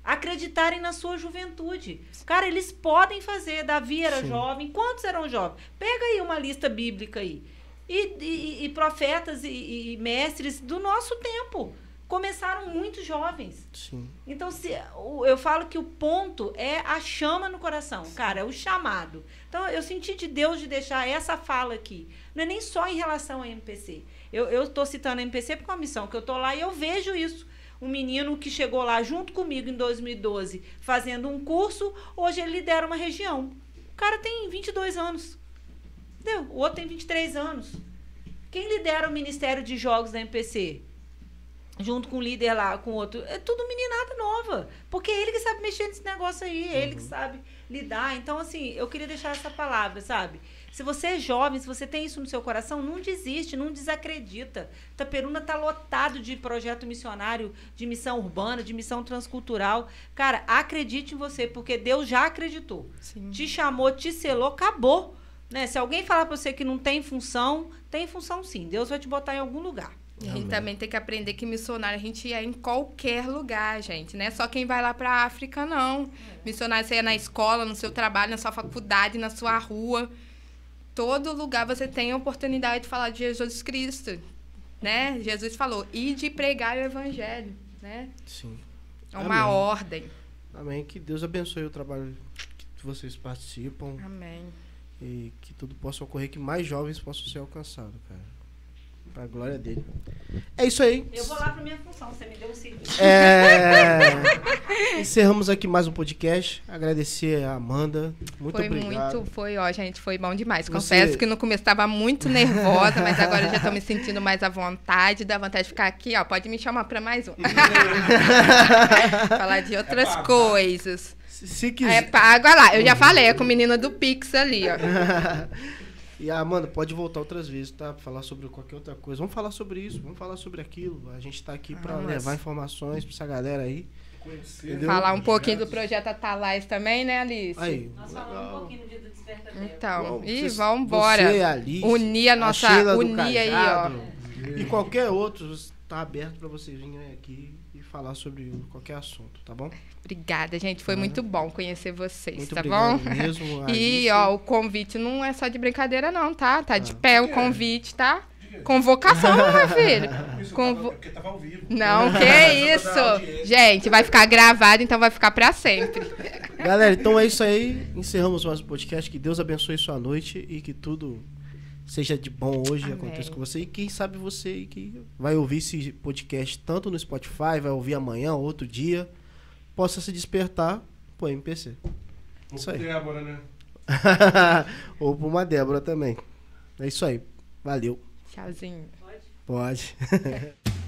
acreditarem na sua juventude. Cara, eles podem fazer. Davi era Sim. jovem. Quantos eram jovens? Pega aí uma lista bíblica aí. E, e- e profetas e, e mestres do nosso tempo. começaram muito jovens. Sim. Então, se, eu falo que o ponto é a chama no coração, cara, é o chamado. Então, eu senti de Deus de deixar essa fala aqui. Não é nem só em relação à MPC. Eu estou citando a MPC porque é uma missão que eu estou lá e eu vejo isso. Um menino que chegou lá junto comigo em 2012, fazendo um curso, hoje ele lidera uma região. O cara tem 22 anos. Entendeu? O outro tem 23 anos. Quem lidera o Ministério de Jogos da MPC? junto com o líder lá, com outro. É tudo meninada nova. Porque é ele que sabe mexer nesse negócio aí, é ele que sabe lidar. Então, assim, eu queria deixar essa palavra, sabe? Se você é jovem, se você tem isso no seu coração, não desiste, não desacredita. Taperuna tá lotado de projeto missionário, de missão urbana, de missão transcultural. Cara, acredite em você, porque Deus já acreditou. Sim. Te chamou, te selou, acabou. Né? Se alguém falar pra você que não tem função, tem função sim. Deus vai te botar em algum lugar. E a gente Amém. também tem que aprender que missionário a gente é em qualquer lugar, gente. Não é só quem vai lá pra África, não. Missionário você é na escola, no seu trabalho, na sua faculdade, na sua rua. Todo lugar você tem a oportunidade de falar de Jesus Cristo. Né? Jesus falou, e de pregar o evangelho. Né? Sim. É uma Amém. ordem. Amém. Que Deus abençoe o trabalho que vocês participam Amém. e que tudo possa ocorrer, que mais jovens possam ser alcançados, cara. Pra glória dele. É isso aí. Eu vou lá pra minha função, você me deu um serviço. É... [LAUGHS] Encerramos aqui mais um podcast. Agradecer a Amanda. Muito foi obrigado. muito, foi, ó, gente, foi bom demais. Você- Confesso que no começo estava muito [LAUGHS] nervosa, mas agora eu já tô me sentindo mais à vontade, dá vontade de ficar aqui, ó. Pode me chamar para mais um. [LAUGHS] Falar de outras pago. coisas. Se, se É quiser. pago, olha lá. Eu já falei, é com o menino do Pix ali, ó. E a Amanda pode voltar outras vezes, tá? Pra falar sobre qualquer outra coisa. Vamos falar sobre isso, vamos falar sobre aquilo. A gente tá aqui pra Vamos. levar informações pra essa galera aí. Conhecer. Entendeu? Falar um pouquinho do projeto Atalais também, né, Alice? Aí. Nós falamos um pouquinho no dia do Desperta Dela. Então, Bom, e vamos embora. A Unir a nossa- do unir aí, ó. E qualquer outro, tá aberto pra vocês virem aqui falar sobre qualquer assunto, tá bom? Obrigada, gente. Foi muito bom conhecer vocês, Muito tá bom? mesmo. [LAUGHS] E, ó, o convite não é só de brincadeira, não, tá? Tá de Ah. pé o convite, tá? Convocação, [LAUGHS] meu filho. Isso Convo- tava, porque tava ao vivo. Não, que isso. Gente, vai ficar gravado, então vai ficar pra sempre. Galera, então é isso aí. Encerramos mais um podcast. Que Deus abençoe sua noite e que tudo seja de bom hoje, Amém. aconteça com você. E quem sabe você aí que vai ouvir esse podcast tanto no Spotify, vai ouvir amanhã, outro dia, possa se despertar pro MPC. Isso aí. Débora, né? [LAUGHS] Ou pra uma Débora também. É isso aí. Valeu. Tchauzinho. Pode. [LAUGHS]